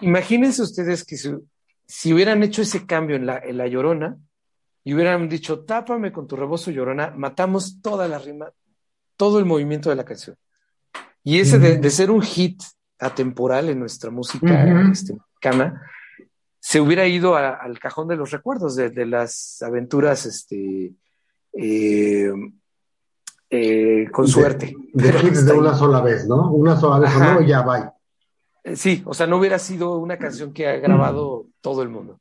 D: Imagínense ustedes que si, si hubieran hecho ese cambio en la, en la llorona y hubieran dicho, tápame con tu rebozo llorona, matamos toda la rima, todo el movimiento de la canción. Y ese de, de ser un hit atemporal en nuestra música este, mexicana, se hubiera ido a- al cajón de los recuerdos de, de las aventuras este, eh, eh, con
C: De-
D: suerte.
C: De hits de una sola vez, ¿no? Una sola vez
D: Ajá.
C: no, ya va.
D: Eh, Sí, o sea, no hubiera sido una canción que ha grabado todo el mundo.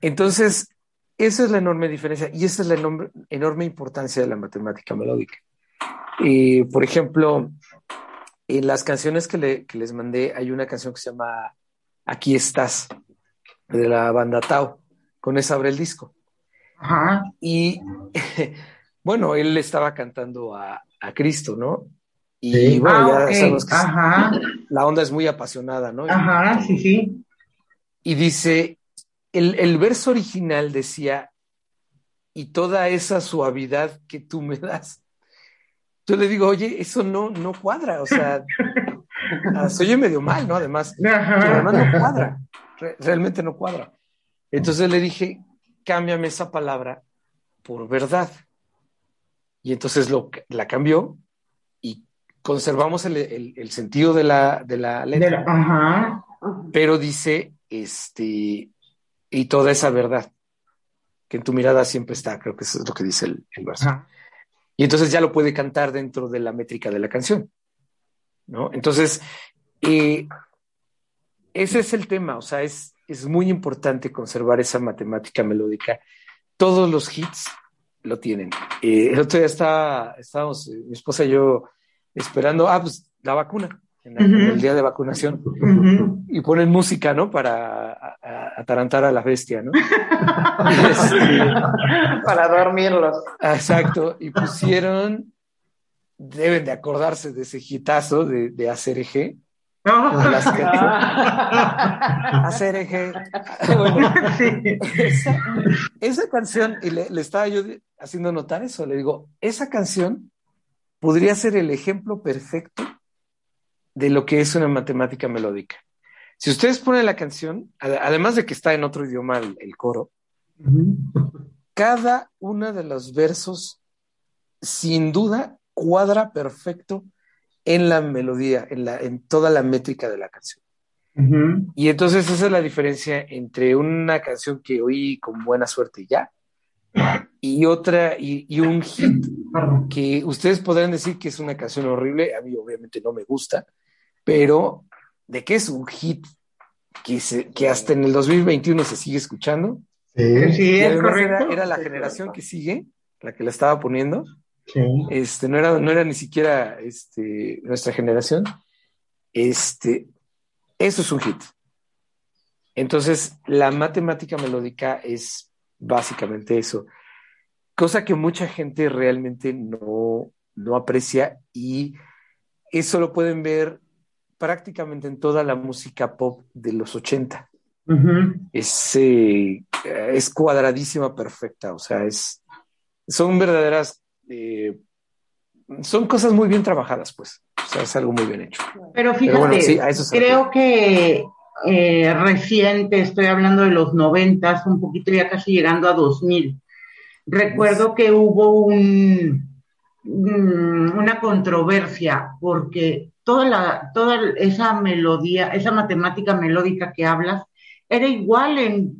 D: Entonces, esa es la enorme diferencia y esa es la enorme, enorme importancia de la matemática melódica. Eh, por ejemplo, en las canciones que, le- que les mandé, hay una canción que se llama Aquí estás, de la banda Tao. Con esa abre el disco.
B: Ajá.
D: Y bueno, él estaba cantando a, a Cristo, ¿no? Y
C: Sí.
D: bueno,
B: Ah,
D: ya
B: ok.
D: sabemos que
B: Ajá.
D: la onda es muy apasionada, ¿no?
B: Ajá, sí, sí.
D: Y dice, el, el verso original decía, y toda esa suavidad que tú me das. Yo le digo, oye, eso no, no cuadra, o sea, ah, se oye medio mal, ¿no? Además, además no cuadra, re- realmente no cuadra. Entonces le dije, cámbiame esa palabra por verdad. Y entonces lo, la cambió conservamos el, el- el sentido de la, de la
B: De
D: letra
B: la- Ajá.
D: pero dice, este, y toda esa verdad, que en tu mirada siempre está, creo que eso es lo que dice el, el verso.
B: Ajá.
D: Y entonces ya lo puede cantar dentro de la métrica de la canción, ¿no? Entonces, eh, ese es el tema, o sea, es, es muy importante conservar esa matemática melódica. Todos los hits lo tienen. Eh, el otro día estaba, estábamos, mi esposa y yo, esperando, ah, pues la vacuna, en, la- en el día de vacunación, y ponen música, ¿no? Para a- a- atarantar a la bestia, ¿no? Este,
A: Para dormirlos.
D: exacto, y pusieron, deben de acordarse de ese hitazo de, de ACRG,
B: No.
D: las que- ACRG, bueno,
B: Sí.
D: esa, esa canción, y le, le estaba yo haciendo notar eso, le digo, esa canción podría ser el ejemplo perfecto de lo que es una matemática melódica. Si ustedes ponen la canción, ad- además de que está en otro idioma el, coro, cada uno de los versos, sin duda, cuadra perfecto en la melodía, en, la, en toda la métrica de la canción.
B: Ujú.
D: Y entonces esa es la diferencia entre una canción que oí con buena suerte ya, y otra, y un hit
B: Perdón.
D: que ustedes podrán decir que es una canción horrible, a mí obviamente no me gusta, pero de qué es un hit que, se, que hasta en el 2021 se sigue escuchando.
C: Sí.
B: Sí, es
D: era, era la generación que sigue, la que la estaba poniendo,
B: Sí.
D: este, no, era, no era ni siquiera este, nuestra generación. Este, eso es un hit. Entonces, la matemática melódica es básicamente eso, cosa que mucha gente realmente no, no aprecia y eso lo pueden ver prácticamente en toda la música pop de los 80.
B: Ujú.
D: Es, eh, es cuadradísima, perfecta, o sea, es, son verdaderas, eh, son cosas muy bien trabajadas, pues, o sea, es algo muy bien hecho.
B: Pero
D: Pero
B: fíjate,
D: bueno, sí, a eso
B: creo que eh, reciente, estoy hablando de los noventas, un poquito ya casi llegando a 2000. Recuerdo que hubo un, mm, una controversia porque toda, la, toda esa melodía, esa matemática melódica que hablas, era igual en,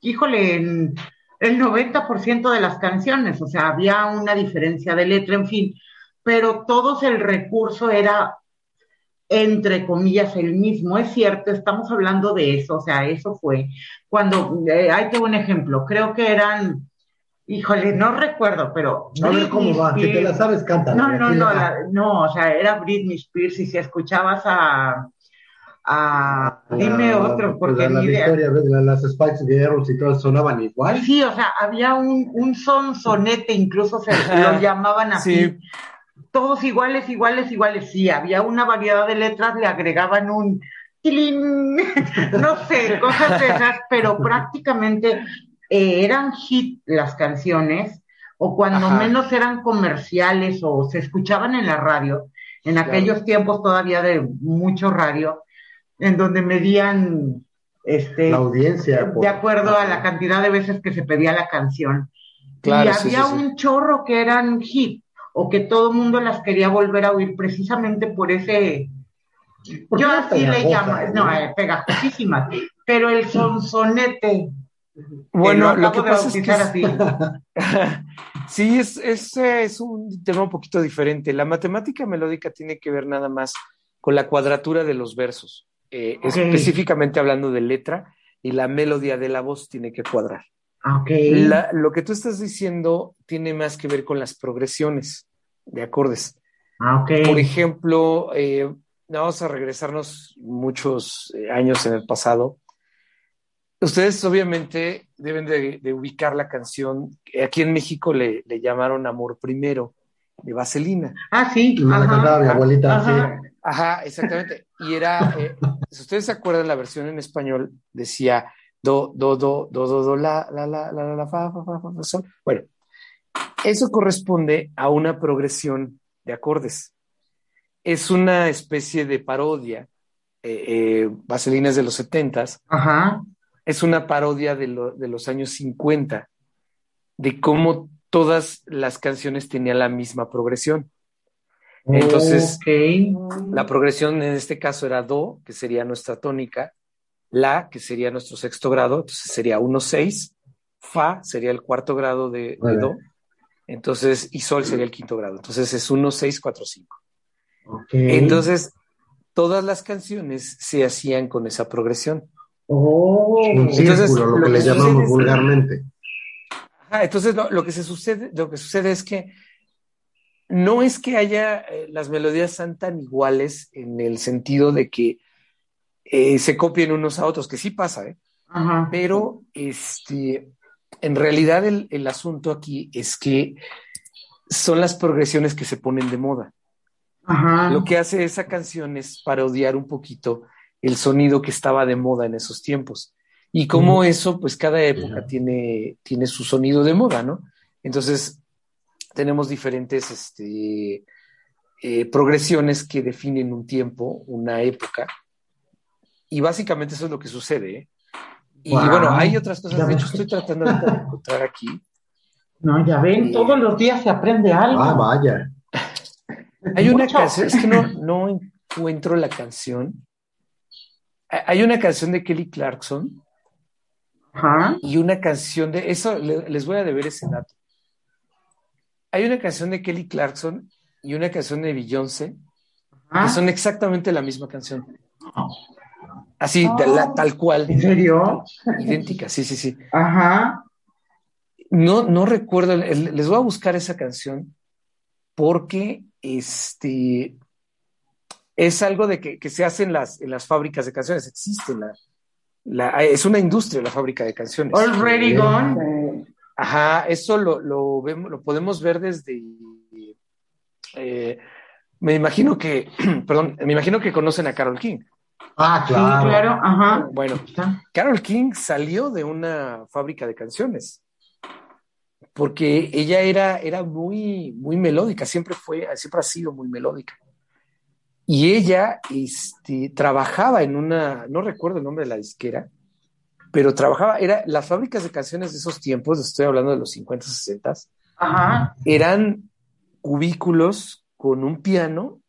B: híjole, en el 90% de las canciones, o sea, había una diferencia de letra, en fin, pero todos el recurso era entre comillas, el mismo. Es cierto, estamos hablando de eso, o sea, eso fue cuando, eh, ahí tengo un ejemplo, creo que eran, híjole, no recuerdo, pero...
C: A ver cómo va, si te la sabes, cántala.
B: No, no, no,
C: la-
B: no, o sea, era Britney Spears y si escuchabas a... a dime
C: la-
B: otro, porque
C: la, la
B: ni idea.
C: Victoria, la- las Spice Girls y todas sonaban igual.
B: Sí, o sea, había un, un sonsonete, incluso se lo llamaban así.
D: Sí.
B: Todos iguales, iguales, iguales. Sí, había una variedad de letras, le agregaban un no sé, cosas de esas, pero prácticamente eh, eran hit las canciones, o cuando
D: Ajá.
B: menos eran comerciales o se escuchaban en la radio, en aquellos tiempos todavía de mucho radio, en donde medían este
C: La audiencia. por-
B: de acuerdo a la cantidad de veces que se pedía la canción.
D: Claro,
B: y
D: sí,
B: había
D: sí, sí.
B: un chorro que eran hit o que todo el mundo las quería volver a oír precisamente por ese yo así le llamo, no,
C: ¿no?
B: eh, pegajosísimas, pero el sonsonete,
D: Bueno, lo que pasa es que
B: así.
D: sí, es, es, eh, es un tema un poquito diferente. La matemática melódica tiene que ver nada más con la cuadratura de los versos, eh, específicamente hablando de letra, y la melodía de la voz tiene que cuadrar.
B: Ah, ok.
D: La- lo que tú estás diciendo tiene más que ver con las progresiones de acordes.
B: Ah, ok.
D: Por ejemplo, eh, vamos a regresarnos muchos años en el pasado. Ustedes obviamente deben de, de ubicar la canción, aquí en México le, le llamaron Amor Primero, de Vaselina.
B: Ah, sí.
C: Me la
B: ajá.
C: cantaba mi abuelita
B: Ajá.
C: así.
D: Ajá, exactamente. Y era, eh, si ustedes se acuerdan, la versión en español decía do, do, do, do, do, do, la, la, la, la, la, la, fa, fa, fa, fa, fa, sol. Bueno, eso corresponde a una progresión de acordes. Es una especie de parodia. Eh, eh, Vaselina es de los setentas.
B: Ajá.
D: Es una parodia de, lo- de los años 50, de cómo todas las canciones tenían la misma progresión. Entonces, la progresión en este caso era Do, que sería nuestra tónica, La, que sería nuestro sexto grado, entonces sería 1-6, Fa sería el cuarto grado de. Do, entonces, y Sol sería el quinto grado, entonces es 1-6-4-5.
B: ok.
D: Entonces, todas las canciones se hacían con esa progresión.
B: Oh,
C: Un
D: Entonces,
C: círculo, lo
D: lo
C: que
D: que
C: le llamamos
D: es-
C: vulgarmente.
D: Ajá, entonces lo, lo que se sucede, lo que sucede es que no es que haya eh, las melodías sean tan iguales en el sentido de que eh, se copien unos a otros, que sí pasa, ¿eh?
B: Ajá.
D: Pero este, en realidad el, el asunto aquí es que son las progresiones que se ponen de moda.
B: Ajá.
D: Lo que hace esa canción es parodiar un poquito el sonido que estaba de moda en esos tiempos. Y como eso, pues cada época tiene, tiene su sonido de moda, ¿no? Entonces, tenemos diferentes este, eh, progresiones que definen un tiempo, una época. Y básicamente eso es lo que sucede. ¿eh? Y bueno, hay otras cosas.
B: Ya
D: De hecho, estoy tratando ahorita de encontrar aquí.
B: No, ya ven,
D: Sí.
B: todos los días se aprende algo.
C: Ah, vaya.
D: Hay una canción, es que no, no encuentro la canción. Ha- Hay una canción de Kelly Clarkson y una canción de. Eso le- les voy a deber ese dato. Hay una canción de Kelly Clarkson y una canción de Beyoncé que son exactamente la misma canción. Así, la- tal cual.
B: ¿En serio?
D: Idéntica, sí, sí, sí.
B: Ajá.
D: No, no recuerdo, les voy a buscar esa canción porque este es algo de que, que se hace en las, en las fábricas de canciones. Existe la, la- es una industria la fábrica de canciones.
B: Already
C: Bien.
B: gone.
D: Ajá, eso lo, lo vemos, lo podemos ver desde. eh, me imagino que, perdón, me imagino que conocen a Carol King.
C: Ah,
B: Sí,
C: claro.
B: claro. Ajá.
D: Bueno. Carol King salió de una fábrica de canciones porque ella era, era muy, muy melódica, siempre fue, siempre ha sido muy melódica. Y ella este, trabajaba en una, no recuerdo el nombre de la disquera, pero trabajaba, era las fábricas de canciones de esos tiempos, estoy hablando de los 50, 60,
B: Ajá.
D: eran cubículos con un piano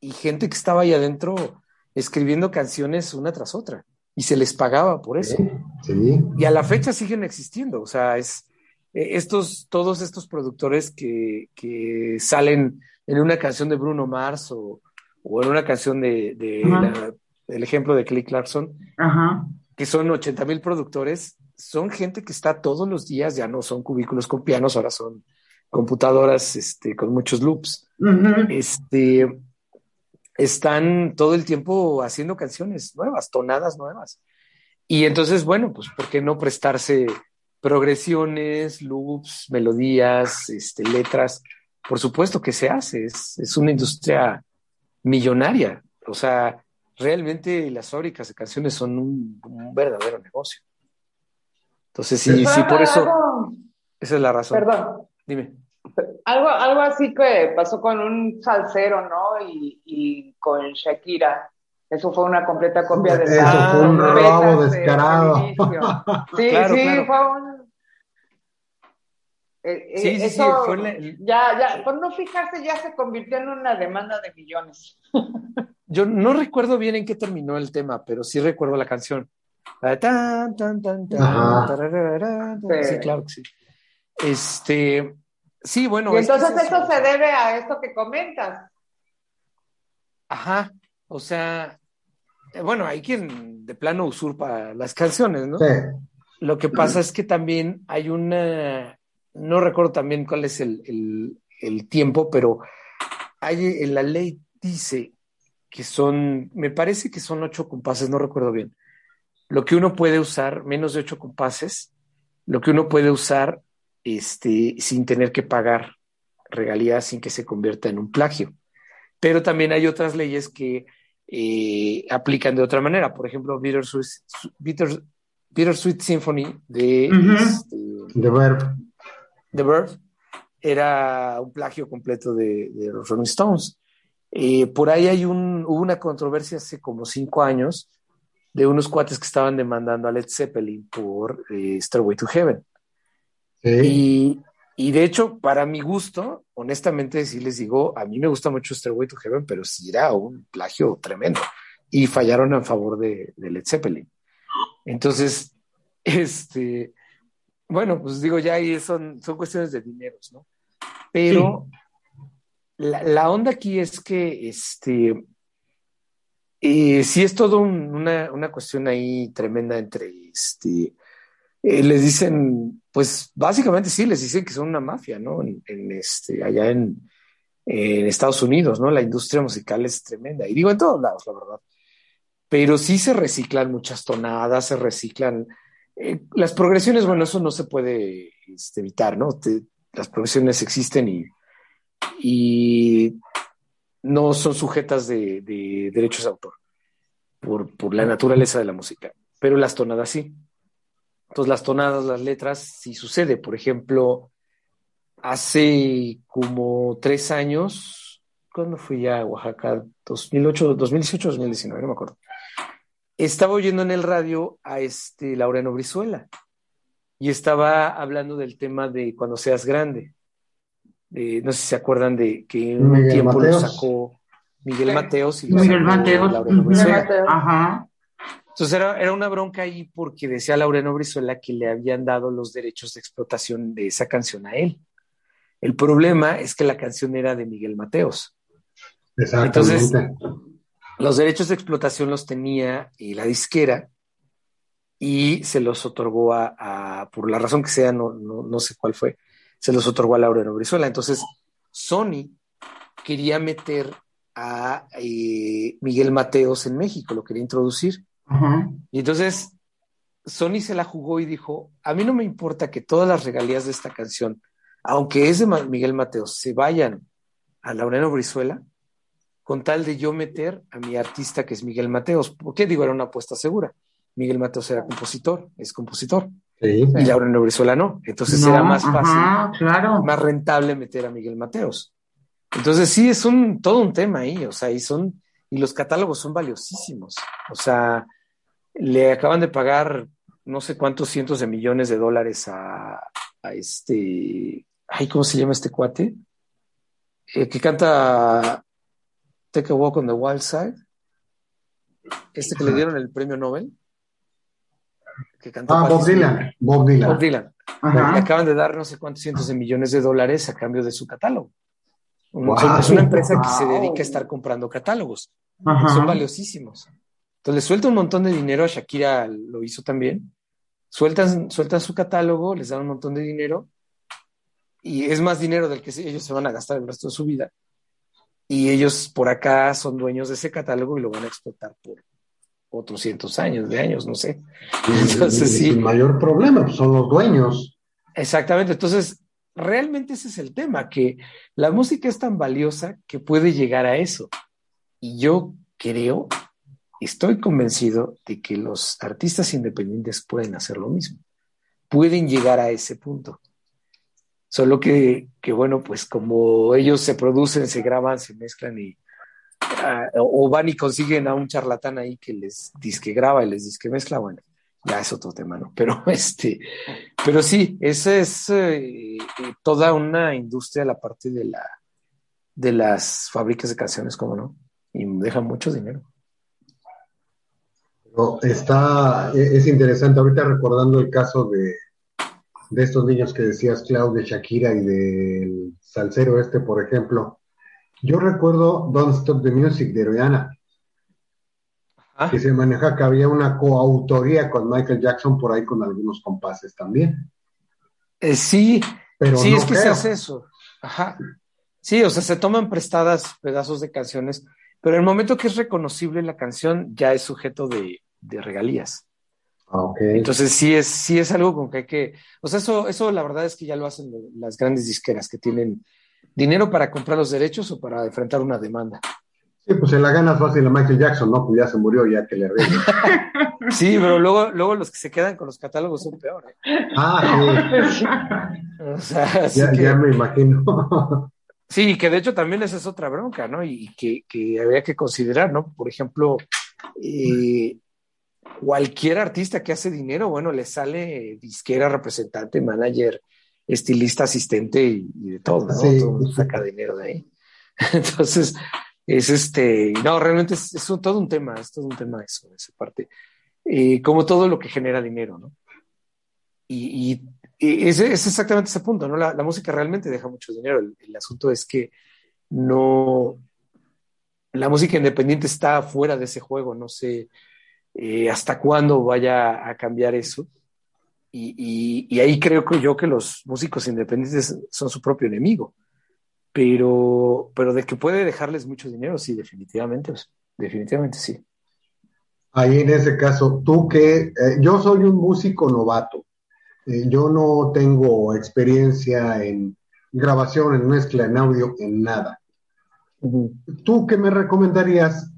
D: y gente que estaba ahí adentro escribiendo canciones una tras otra y se les pagaba por eso.
C: Sí.
D: Y a la fecha siguen existiendo, o sea, es eh, estos, todos estos productores que, que salen en una canción de Bruno Mars o, o en una canción de, de la- el ejemplo de Kelly Clarkson,
B: Ajá.
D: que son 80 mil productores, son gente que está todos los días, ya no son cubículos con pianos, ahora son computadoras este, con muchos loops.
B: Ujú.
D: Este, están todo el tiempo haciendo canciones nuevas, tonadas nuevas. Y entonces, bueno, pues, ¿por qué no prestarse progresiones, loops, melodías, este, letras? Por supuesto que se hace, es, es una industria millonaria. O sea, realmente las fábricas de canciones son un, un verdadero negocio. Entonces, sí, sí, por eso,
A: Algo-
D: esa es la razón.
A: Perdón.
D: Dime.
A: Algo, algo así que pasó con un salsero, ¿no? Y, y con Shakira. Eso fue una completa copia de
C: Eso fue un robo
A: de-
C: descarado.
A: Sí,
D: Claro,
A: sí,
D: claro.
A: fue un... eh, eh,
D: Sí, sí, sí, fue la-
A: Ya, ya, por no fijarse, ya se convirtió en una demanda de millones.
D: Yo no recuerdo bien en qué terminó el tema, pero sí recuerdo la canción. Tan, tan, tan, tararara.
A: Sí.
D: Sí, claro que sí. Este, sí, bueno.
A: y
D: es que
A: entonces
D: es
A: eso se debe a esto que comentas.
D: Ajá, o sea, eh, bueno, hay quien de plano usurpa las canciones, ¿no?
C: Sí.
D: Lo que pasa es que también hay una, no recuerdo también cuál es el, el- el tiempo, pero hay, en la ley dice que son, me parece que son ocho compases, no recuerdo bien. Lo que uno puede usar, menos de ocho compases, lo que uno puede usar este, sin tener que pagar regalías, sin que se convierta en un plagio. Pero también hay otras leyes que eh, aplican de otra manera. Por ejemplo, Bittersweet, Bitter- Bittersweet Symphony de este,
C: De ver.
D: The Bird era un plagio completo de, de los Rolling Stones. Eh, por ahí hay un, hubo una controversia hace como cinco años de unos cuates que estaban demandando a Led Zeppelin por eh, Stairway to Heaven.
C: Sí.
D: Y, y de hecho, para mi gusto, honestamente, sí les digo, a mí me gusta mucho Stairway to Heaven, pero sí era un plagio tremendo. Y fallaron en favor de, de Led Zeppelin. Entonces, este, bueno, pues digo, ya ahí son, son cuestiones de dineros, ¿no? Pero la, la onda aquí es que, este, eh, sí es todo una, una, cuestión ahí tremenda entre, este, eh, les dicen, pues básicamente sí, les dicen que son una mafia, ¿no? En, este, allá en, en, Estados Unidos, ¿no? La industria musical es tremenda. Y digo en todos lados, la verdad. Pero sí se reciclan muchas tonadas, se reciclan. Eh, las progresiones, bueno, eso no se puede este, evitar, ¿no? las progresiones existen y, y no son sujetas de, derechos de autor por, por, la naturaleza de la música, pero las tonadas sí. Entonces las tonadas, las letras, sí sucede. Por ejemplo, hace como tres años, ¿cuándo fui a Oaxaca? 2008, 2018, 2019, no me acuerdo. Estaba oyendo en el radio a este Laureano Brizuela y estaba hablando del tema de cuando seas grande no sé si se acuerdan de que un tiempo lo sacó Miguel Mateos y
B: Miguel Mateos. Ajá.
D: Entonces era, era, una bronca ahí porque decía Laureno Brizuela que le habían dado los derechos de explotación de esa canción a él. El problema es que la canción era de Miguel Mateos. Entonces, los derechos de explotación los tenía la disquera y se los otorgó a, por la razón que sea, no, no, no sé cuál fue, se los otorgó a Laura Brizuela. Entonces, Sony quería meter a eh, Miguel Mateos en México, lo quería introducir. Y entonces Sony se la jugó y dijo, a mí no me importa que todas las regalías de esta canción, aunque es de Miguel Mateos, se vayan a Laureno Brizuela, con tal de yo meter a mi artista que es Miguel Mateos. ¿Por qué digo? Era una apuesta segura. Miguel Mateos era compositor, es compositor. Y Laura Brizuela no. Entonces era más fácil, más rentable meter a Miguel Mateos. Entonces sí, es un, todo un tema ahí, o sea, y son, y los catálogos son valiosísimos. O sea, le acaban de pagar no sé cuántos cientos de millones de dólares a, a este, ay, ¿cómo se llama este cuate? Eh, que canta Take a Walk on the Wild Side. Este que le dieron el premio Nobel
C: que cantó. Ah, Bob Dylan. Bob Dylan.
D: Bob Dylan. Le acaban de dar no sé cuántos cientos de millones de dólares a cambio de su catálogo. Es una empresa que se dedica a estar comprando catálogos. Son valiosísimos. Entonces le suelta un montón de dinero, a Shakira lo hizo también. Sueltan, sueltan su catálogo, les dan un montón de dinero y es más dinero del que ellos se van a gastar el resto de su vida. Y ellos por acá son dueños de ese catálogo y lo van a explotar por otros cientos años, de años, no sé.
C: Entonces, sí. El mayor problema pues, son los dueños.
D: Exactamente. Entonces, realmente ese es el tema, que la música es tan valiosa que puede llegar a eso. Y yo creo, estoy convencido de que los artistas independientes pueden hacer lo mismo. Pueden llegar a ese punto. Solo que, que bueno, pues como ellos se producen, se graban, se mezclan y, o van y consiguen a un charlatán ahí que les disque graba y les disque mezcla, bueno, ya es otro tema, ¿no? Pero este, pero sí, esa es eh, toda una industria la parte de la de las fábricas de canciones, como no, y deja mucho dinero.
C: está, e, es interesante, ahorita recordando el caso de, de estos niños que decías, Clau, de Shakira y del salsero este, por ejemplo, yo recuerdo Don't Stop the Music de Rihanna, que se maneja que había una coautoría con Michael Jackson por ahí con algunos compases también.
D: Eh, sí, pero sí, es que se hace eso. Ajá. Sí, o sea, se toman prestadas pedazos de canciones, pero en el momento que es reconocible la canción ya es sujeto de, regalías.
C: Ah, okay.
D: Entonces sí es, sí es algo con que hay que, o sea, eso, eso la verdad es que ya lo hacen las grandes disqueras que tienen dinero para comprar los derechos o para enfrentar una demanda.
C: Sí, pues se la gana fácil a Michael Jackson, ¿no? Pues ya se murió, ya que le arreglen.
D: sí, pero luego, luego los que se quedan con los catálogos son peores.
C: Ah, sí. o sea, ya, ya me imagino.
D: sí, que de hecho también esa es otra bronca, ¿no? Y que, que habría que considerar, ¿no? Por ejemplo, eh, cualquier artista que hace dinero, bueno, le sale disquera, representante, manager, estilista, asistente y, de todo, ¿no? todo saca dinero de ahí. Entonces, es este, no, realmente es, todo un tema, es todo un tema eso, esa parte. Eh, como todo lo que genera dinero, ¿no? Y, y es, es, exactamente ese punto, ¿no? La, música realmente deja mucho dinero. El, asunto es que no, la música independiente está fuera de ese juego, no sé eh, hasta cuándo vaya a cambiar eso. Y, ahí creo que yo que los músicos independientes son su propio enemigo. Pero, pero de que puede dejarles mucho dinero, sí, definitivamente, pues, definitivamente sí.
C: Ahí en ese caso, tú que eh, yo soy un músico novato, eh, yo no tengo experiencia en grabación, en mezcla, en audio, en nada. ¿Tú qué me recomendarías?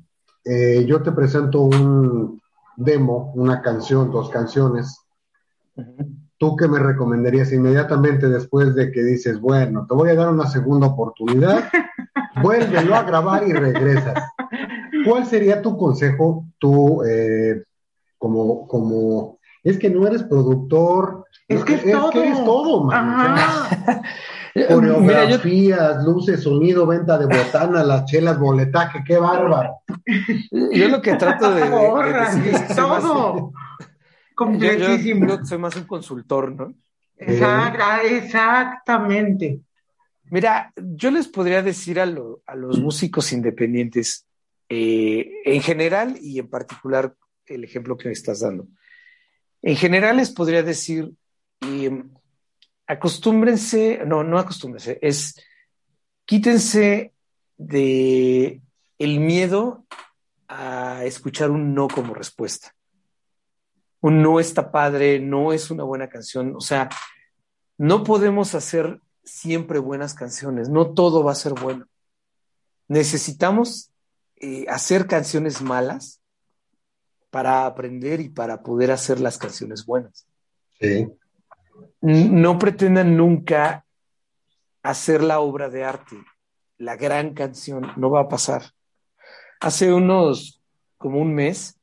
C: Eh, yo te presento un demo, una canción, dos canciones. ¿Tú qué me recomendarías inmediatamente después de que dices, bueno, te voy a dar una segunda oportunidad, vuélvelo a grabar y regresas? ¿Cuál sería tu consejo, tú, eh, como, como, es que no eres productor,
B: es que, es, todo. que
C: eres todo, man. Coreografías, luces, sonido, venta de botana, las chelas, boletaje, qué bárbaro.
D: Yo lo que trato de, decir
B: es todo. Completísimo.
D: Yo, soy más un consultor, ¿no?
B: exactamente.
D: Mira, yo les podría decir a, a los músicos independientes, eh, en general y en particular el ejemplo que me estás dando. En general les podría decir, eh, acostúmbrense, no, no acostúmbrense, es quítense de el miedo a escuchar un no como respuesta. Un no está padre, no es una buena canción, o sea, no podemos hacer siempre buenas canciones, no todo va a ser bueno. Necesitamos eh, hacer canciones malas para aprender y para poder hacer las canciones buenas.
C: Sí
D: no pretendan nunca hacer la obra de arte, la gran canción, no va a pasar. Hace unos, como un mes,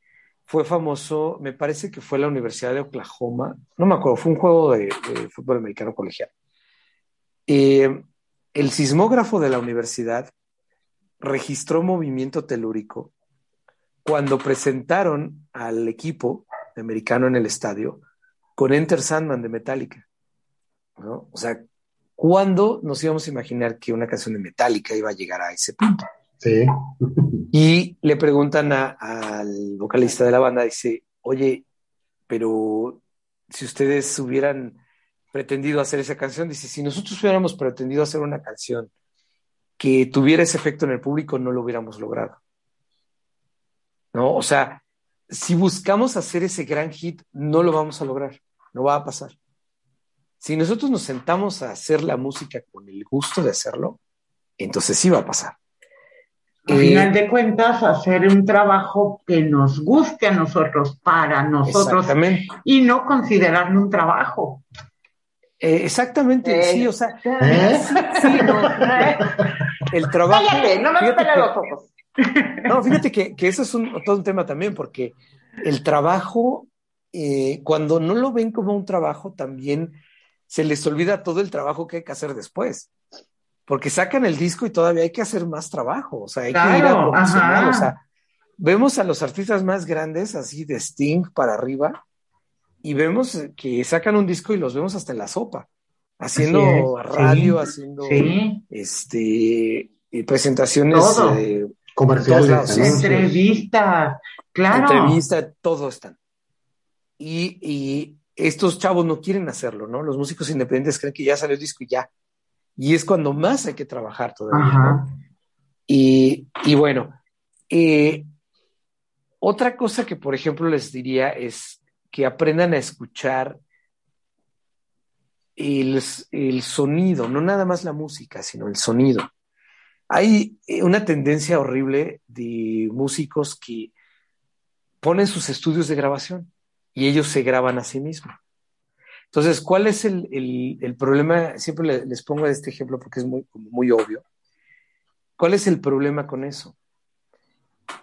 D: fue famoso, me parece que fue la Universidad de Oklahoma, no me acuerdo, fue un juego de, fútbol americano colegial. Eh, el sismógrafo de la universidad registró movimiento telúrico cuando presentaron al equipo americano en el estadio con Enter Sandman de Metallica. ¿no? O sea, ¿cuándo nos íbamos a imaginar que una canción de Metallica iba a llegar a ese punto?
C: Sí.
D: Y le preguntan al vocalista de la banda, dice, oye, pero si ustedes hubieran pretendido hacer esa canción, dice, si nosotros hubiéramos pretendido hacer una canción que tuviera ese efecto en el público, no lo hubiéramos logrado. ¿No? O sea, si buscamos hacer ese gran hit, no lo vamos a lograr no va a pasar. Si nosotros nos sentamos a hacer la música con el gusto de hacerlo, entonces sí va a pasar.
B: Al final de cuentas, hacer un trabajo que nos guste a nosotros, para nosotros, y no considerarlo un trabajo.
D: Eh, exactamente, sí, o sea,
C: ¿Eh?
D: sí, no, el trabajo.
A: no me los ojos.
D: No, fíjate que, que eso es un, todo un tema también, porque el trabajo eh, cuando no lo ven como un trabajo, también se les olvida todo el trabajo que hay que hacer después. Porque sacan el disco y todavía hay que hacer más trabajo, o sea, hay que ir a promocionar, o sea, vemos a los artistas más grandes, así de Sting para arriba, y vemos que sacan un disco y los vemos hasta en la sopa, haciendo radio, haciendo este presentaciones
C: comerciales,
B: entrevistas, claro.
D: Entrevistas, todo están. Y, estos chavos no quieren hacerlo, ¿no? Los músicos independientes creen que ya salió el disco y ya. Y es cuando más hay que trabajar todavía. Y, bueno, eh, otra cosa que, por ejemplo, les diría es que aprendan a escuchar el, el, sonido, no nada más la música, sino el sonido. Hay eh, una tendencia horrible de músicos que ponen sus estudios de grabación y ellos se graban a sí mismos. Entonces, ¿cuál es el, problema? Siempre les, pongo este ejemplo porque es muy, muy obvio. ¿Cuál es el problema con eso?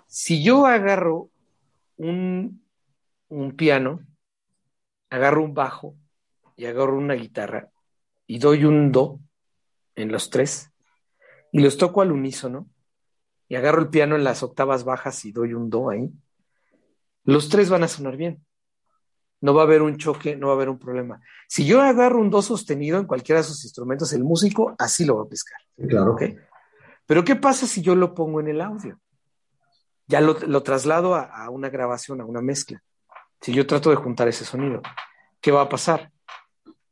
D: Si yo agarro un, un piano, agarro un bajo y agarro una guitarra y doy un do en los tres y los toco al unísono y agarro el piano en las octavas bajas y doy un do ahí, los tres van a sonar bien no va a haber un choque, no va a haber un problema. Si yo agarro un do sostenido en cualquiera de esos instrumentos, el músico así lo va a pescar.
C: Claro.
D: Pero ¿qué pasa si yo lo pongo en el audio? ya lo, traslado a, una grabación, a una mezcla. Si yo trato de juntar ese sonido, ¿qué va a pasar?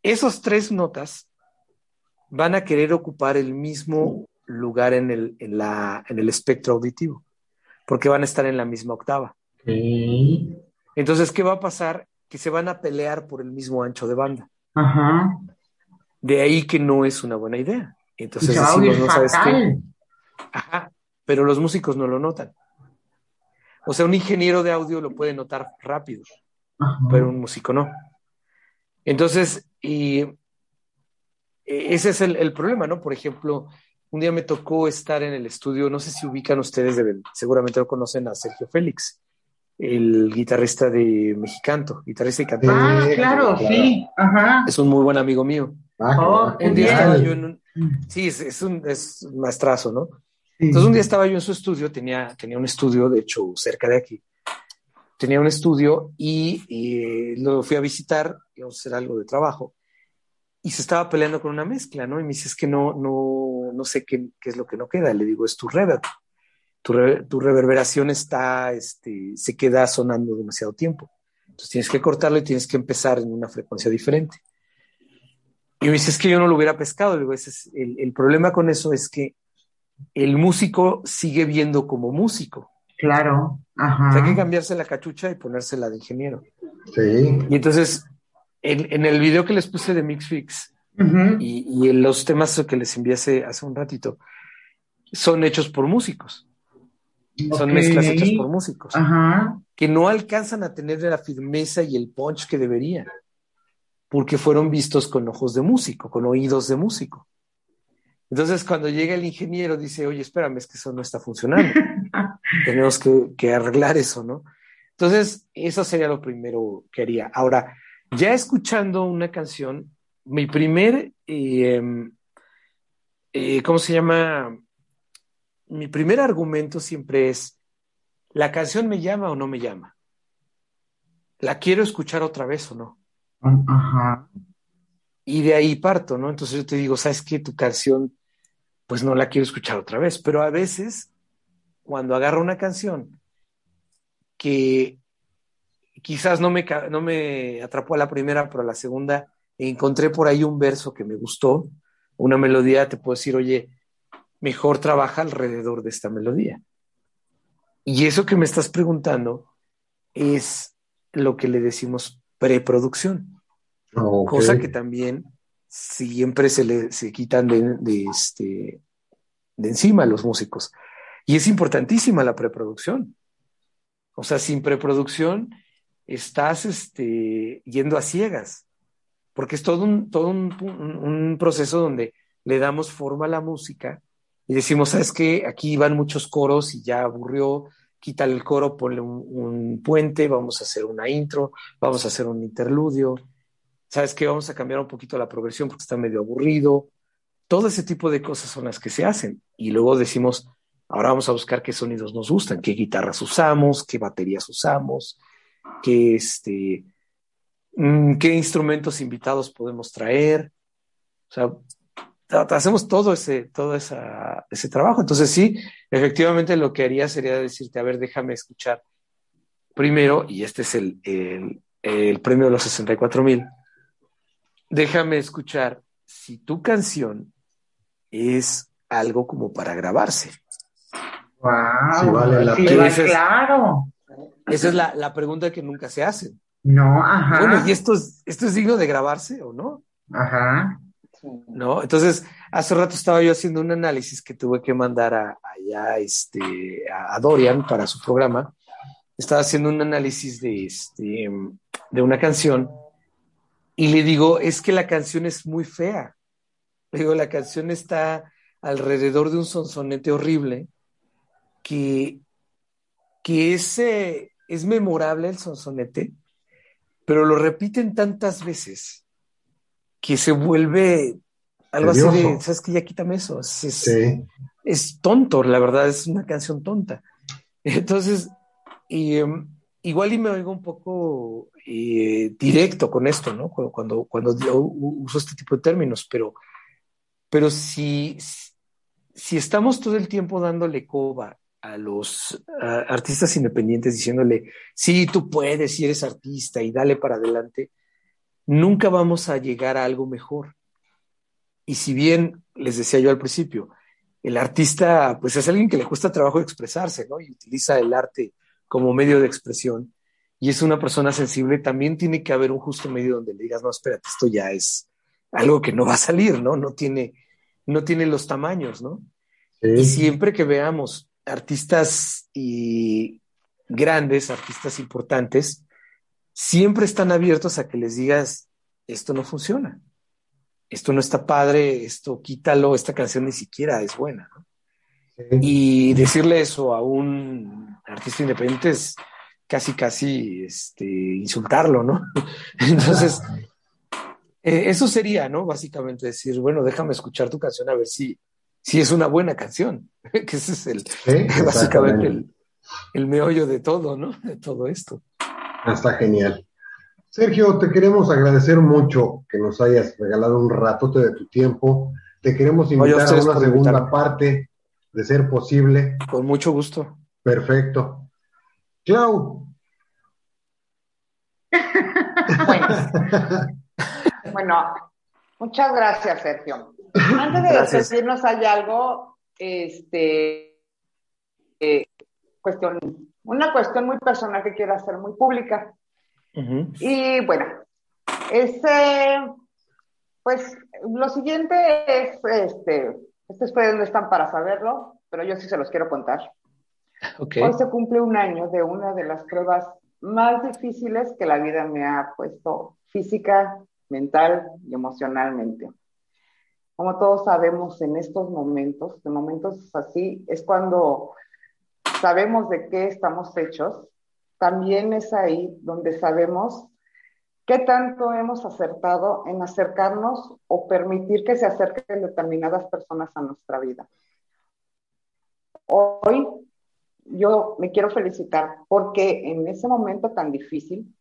D: Esas tres notas van a querer ocupar el mismo lugar en el, en la, en el espectro auditivo, porque van a estar en la misma octava. Entonces, ¿qué va a pasar? Que se van a pelear por el mismo ancho de banda. Ajá. De ahí que no es una buena idea. Entonces decimos, no sabes qué. Ajá, pero los músicos no lo notan. O sea, un ingeniero de audio lo puede notar rápido, pero un músico no. Entonces, y e, ese es el, problema, ¿no? Por ejemplo, un día me tocó estar en el estudio, no sé si ubican ustedes, seguramente lo conocen a Sergio Félix, el guitarrista de Mexicanto, guitarrista y cantante.
B: Ah, claro, sí, ajá.
D: Es un muy buen amigo mío. Ah, oh, un día estaba yo en un, sí, es, un es maestrazo, ¿no? Entonces un día estaba yo en su estudio, tenía, tenía un estudio, de hecho, cerca de aquí. Tenía un estudio y, y lo fui a visitar, íbamos a hacer algo de trabajo, y se estaba peleando con una mezcla, ¿no? Y me dice, es que no, no, no sé qué, qué es lo que no queda. Le digo, es tu reverb. Tu, tu, reverberación está, este, se queda sonando demasiado tiempo. Entonces tienes que cortarlo y tienes que empezar en una frecuencia diferente. Y me dice, es que yo no lo hubiera pescado. digo, ese es el, el, problema con eso es que el músico sigue viendo como músico.
B: Claro. Ajá.
D: hay que cambiarse la cachucha y ponérsela de ingeniero. Sí. Y entonces, en, en el video que les puse de Mix Fix y, y, en los temas que les envié hace, hace un ratito, son hechos por músicos. Son mezclas hechas por músicos. Ajá. Que no alcanzan a tener la firmeza y el punch que deberían porque fueron vistos con ojos de músico, con oídos de músico. Entonces, cuando llega el ingeniero, dice, oye, espérame, es que eso no está funcionando. Tenemos que, arreglar eso, ¿no? Entonces, eso sería lo primero que haría. Ahora, ya escuchando una canción, mi primer, em, eh, ¿cómo se llama? Mi primer argumento siempre es, ¿la canción me llama o no me llama? ¿La quiero escuchar otra vez o no? Ajá. Y de ahí parto, ¿no? Entonces yo te digo, ¿sabes qué? Tu canción, pues no la quiero escuchar otra vez. Pero a veces, cuando agarro una canción que quizás no me, no me atrapó a la primera, pero a la segunda encontré por ahí un verso que me gustó, una melodía, te puedo decir, oye, mejor trabaja alrededor de esta melodía. Y eso que me estás preguntando es lo que le decimos preproducción. Cosa que también siempre se le se quitan de, este, de encima a los músicos. Y es importantísima la preproducción. O sea, sin preproducción estás este, yendo a ciegas, porque es todo, un, todo un, proceso donde le damos forma a la música y decimos, ¿sabes qué? Aquí van muchos coros y ya aburrió, quítale el coro, ponle un, puente, vamos a hacer una intro, vamos a hacer un interludio, ¿sabes qué? Vamos a cambiar un poquito la progresión porque está medio aburrido. Todo ese tipo de cosas son las que se hacen. Y luego decimos, ahora vamos a buscar qué sonidos nos gustan, qué guitarras usamos, qué baterías usamos, qué, este, mm, qué instrumentos invitados podemos traer. O sea, hacemos todo ese, todo ese trabajo. Entonces sí, efectivamente lo que haría sería decirte, a ver, déjame escuchar primero, y este es el, el, premio de los 64 mil, déjame escuchar si tu canción es algo como para grabarse.
B: Wow, vale la pena. claro.
D: Esa es la, la, pregunta que nunca se hace.
B: No, ajá.
D: Bueno, ¿y esto es, esto es digno de grabarse o no?
B: Ajá.
D: ¿No? Entonces, hace rato estaba yo haciendo un análisis que tuve que mandar a, allá este, a Dorian para su programa. Estaba haciendo un análisis de, este, de una canción y le digo, es que la canción es muy fea. Le digo, la canción está alrededor de un sonsonete horrible que, que es, es memorable el sonsonete, pero lo repiten tantas veces que se vuelve algo así de, ¿sabes qué? Ya quítame eso. Es, es, tonto, la verdad, es una canción tonta. Entonces, em, igual y me oigo un poco eh, directo con esto, ¿no? Cuando, cuando, uso este tipo de términos, pero, pero si, si estamos todo el tiempo dándole coba a los artistas independientes diciéndole, sí, tú puedes, si eres artista y dale para adelante, nunca vamos a llegar a algo mejor. Y si bien, les decía yo al principio, el artista, pues es alguien que le cuesta trabajo expresarse, ¿no? Y utiliza el arte como medio de expresión. Y es una persona sensible, también tiene que haber un justo medio donde le digas, no, espérate, esto ya es algo que no va a salir, ¿no? No tiene, no tiene los tamaños, ¿no? Y siempre que veamos artistas y grandes, artistas importantes, siempre están abiertos a que les digas, esto no funciona, esto no está padre, esto quítalo, esta canción ni siquiera es buena. Y decirle eso a un artista independiente es casi, casi este, insultarlo, ¿no? Entonces, eh, eso sería, ¿no? Básicamente decir, bueno, déjame escuchar tu canción a ver si, si es una buena canción, que ese es el, básicamente el, el meollo de todo, ¿no? De todo esto.
C: Está genial. Sergio, te queremos agradecer mucho que nos hayas regalado un ratote de tu tiempo. Te queremos invitar a, una segunda parte, de ser posible.
D: Con mucho gusto.
C: Perfecto. Clau.
A: bueno, muchas gracias, Sergio. Antes de despedirnos, hay algo, este, eh, cuestión, una cuestión muy personal que quiero hacer muy pública. Y bueno, este, pues lo siguiente es, este, ustedes pueden están para saberlo, pero yo sí se los quiero contar. Hoy se cumple un año de una de las pruebas más difíciles que la vida me ha puesto física, mental y emocionalmente. Como todos sabemos en estos momentos, de momentos así, es cuando sabemos de qué estamos hechos también es ahí donde sabemos qué tanto hemos acertado en acercarnos o permitir que se acerquen determinadas personas a nuestra vida. Hoy yo me quiero felicitar porque en ese momento tan difícil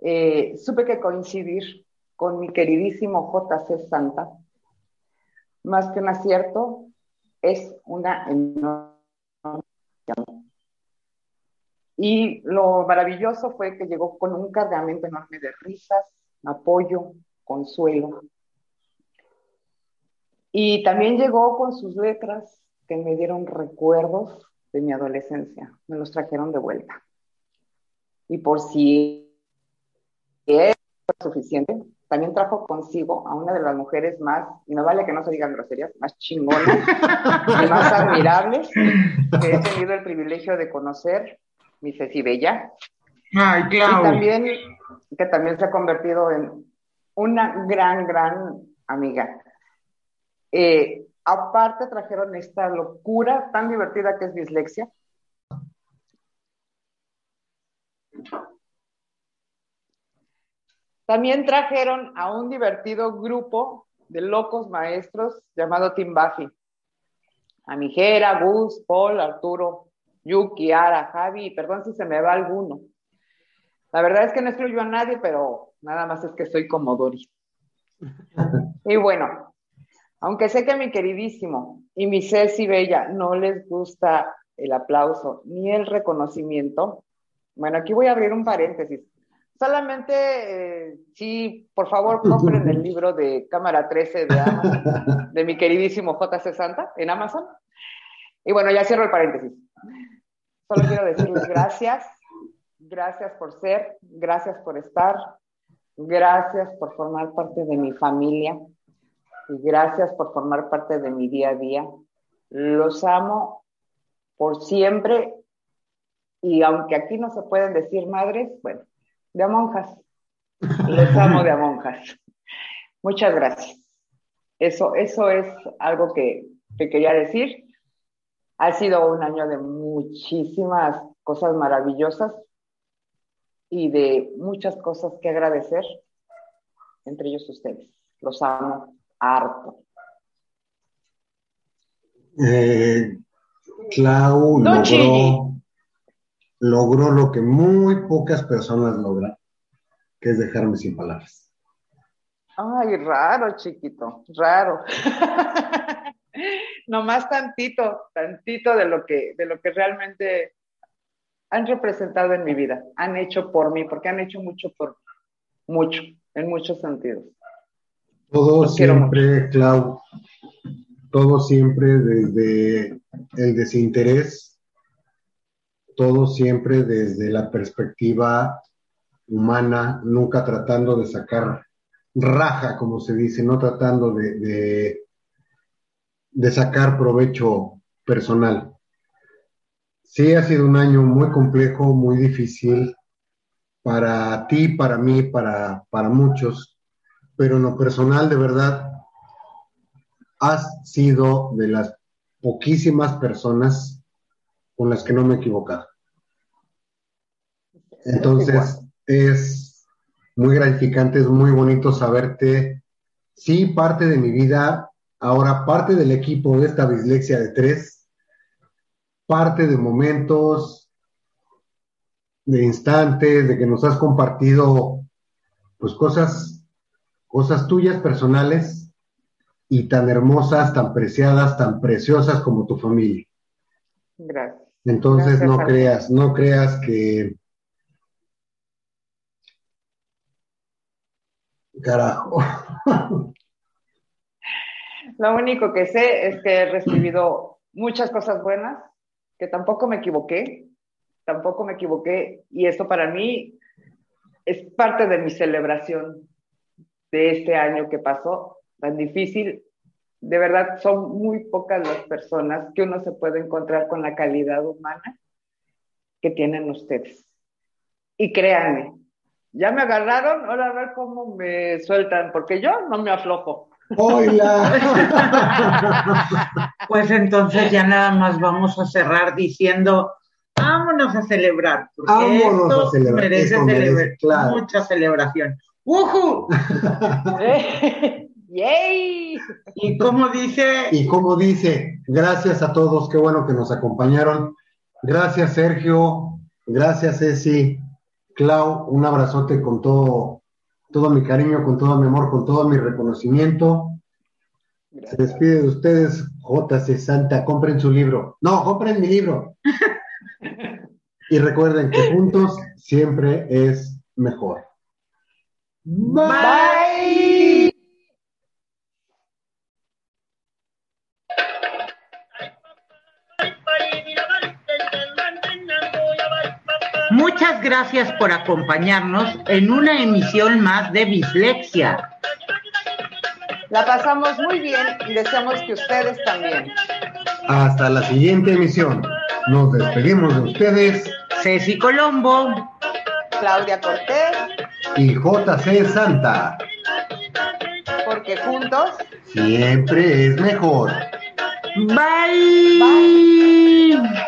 A: eh, supe que coincidir con mi queridísimo JC Santa, más que un acierto, es una enorme y lo maravilloso fue que llegó con un cargamento enorme de risas, apoyo, consuelo. Y también llegó con sus letras que me dieron recuerdos de mi adolescencia, me los trajeron de vuelta. Y por si es suficiente, también trajo consigo a una de las mujeres más, y no vale que no se digan groserías, más chingonas y más admirables que he tenido el privilegio de conocer mi Ceci Bella.
B: Ay, claro.
A: Y también, que también se ha convertido en una gran, gran amiga. Eh, aparte trajeron esta locura tan divertida que es dislexia. También trajeron a un divertido grupo de locos maestros llamado Tim Buffy. A Mijera, Gus, Paul, Arturo, Yuki, Ara, Javi, perdón si se me va alguno. La verdad es que no excluyo a nadie, pero nada más es que soy como Doris. Y bueno, aunque sé que mi queridísimo y mi Ceci Bella no les gusta el aplauso ni el reconocimiento, bueno, aquí voy a abrir un paréntesis. Solamente, eh, sí, por favor, compren el libro de Cámara 13 de, de mi queridísimo JC Santa en Amazon. Y bueno, ya cierro el paréntesis. Solo quiero decirles gracias, gracias por ser, gracias por estar, gracias por formar parte de mi familia y gracias por formar parte de mi día a día. Los amo por siempre y aunque aquí no se pueden decir madres, bueno, de a monjas. Los amo de a monjas. Muchas gracias. Eso, eso es algo que te quería decir. Ha sido un año de muchísimas cosas maravillosas y de muchas cosas que agradecer, entre ellos ustedes. Los amo harto.
C: Eh, Clau logró, logró lo que muy pocas personas logran, que es dejarme sin palabras.
A: Ay, raro, chiquito, raro. nomás tantito, tantito de lo que, de lo que realmente han representado en mi vida, han hecho por mí, porque han hecho mucho por mucho, en muchos sentidos.
C: Todo siempre, Clau, todo siempre desde el desinterés, todo siempre desde la perspectiva humana, nunca tratando de sacar raja, como se dice, no tratando de, de, sacar provecho personal. Sí, ha sido un año muy complejo, muy difícil para ti, para mí, para, para muchos, pero en lo personal, de verdad, has sido de las poquísimas personas con las que no me he equivocado. Entonces, es muy gratificante, es muy bonito saberte, sí, parte de mi vida, ahora parte del equipo de esta dislexia de tres, parte de momentos, de instantes, de que nos has compartido, pues cosas, cosas tuyas personales y tan hermosas, tan preciadas, tan preciosas como tu familia.
A: Gracias.
C: Entonces no creas, no creas que Carajo.
A: Lo único que sé es que he recibido muchas cosas buenas, que tampoco me equivoqué, tampoco me equivoqué, y esto para mí es parte de mi celebración de este año que pasó, tan difícil. De verdad, son muy pocas las personas que uno se puede encontrar con la calidad humana que tienen ustedes. Y créanme, ya me agarraron, ahora a ver cómo me sueltan, porque yo no me aflojo.
C: ¡Hola!
B: pues entonces ya nada más vamos a cerrar diciendo, vámonos a celebrar, porque
C: vámonos
B: esto
C: a celebrar.
B: merece, celebrar, mucha celebración. ¡Uhu!
A: ¡Yay!
B: Y como dice...
C: Y como dice, gracias a todos, qué bueno que nos acompañaron. Gracias, Sergio. Gracias, Ceci. Clau, un abrazote con todo, todo mi cariño, con todo mi amor, con todo mi reconocimiento. Se despide de ustedes, JC Santa. Compren su libro. No, compren mi libro. y recuerden que juntos siempre es mejor.
A: Bye.
B: Muchas gracias por acompañarnos en una emisión más de Bislexia.
A: La pasamos muy bien y deseamos que ustedes también.
C: Hasta la siguiente emisión. Nos despedimos de ustedes.
B: Ceci Colombo.
A: Claudia Cortés.
C: Y JC Santa.
A: Porque juntos
C: siempre es mejor.
B: Bye.
A: Bye.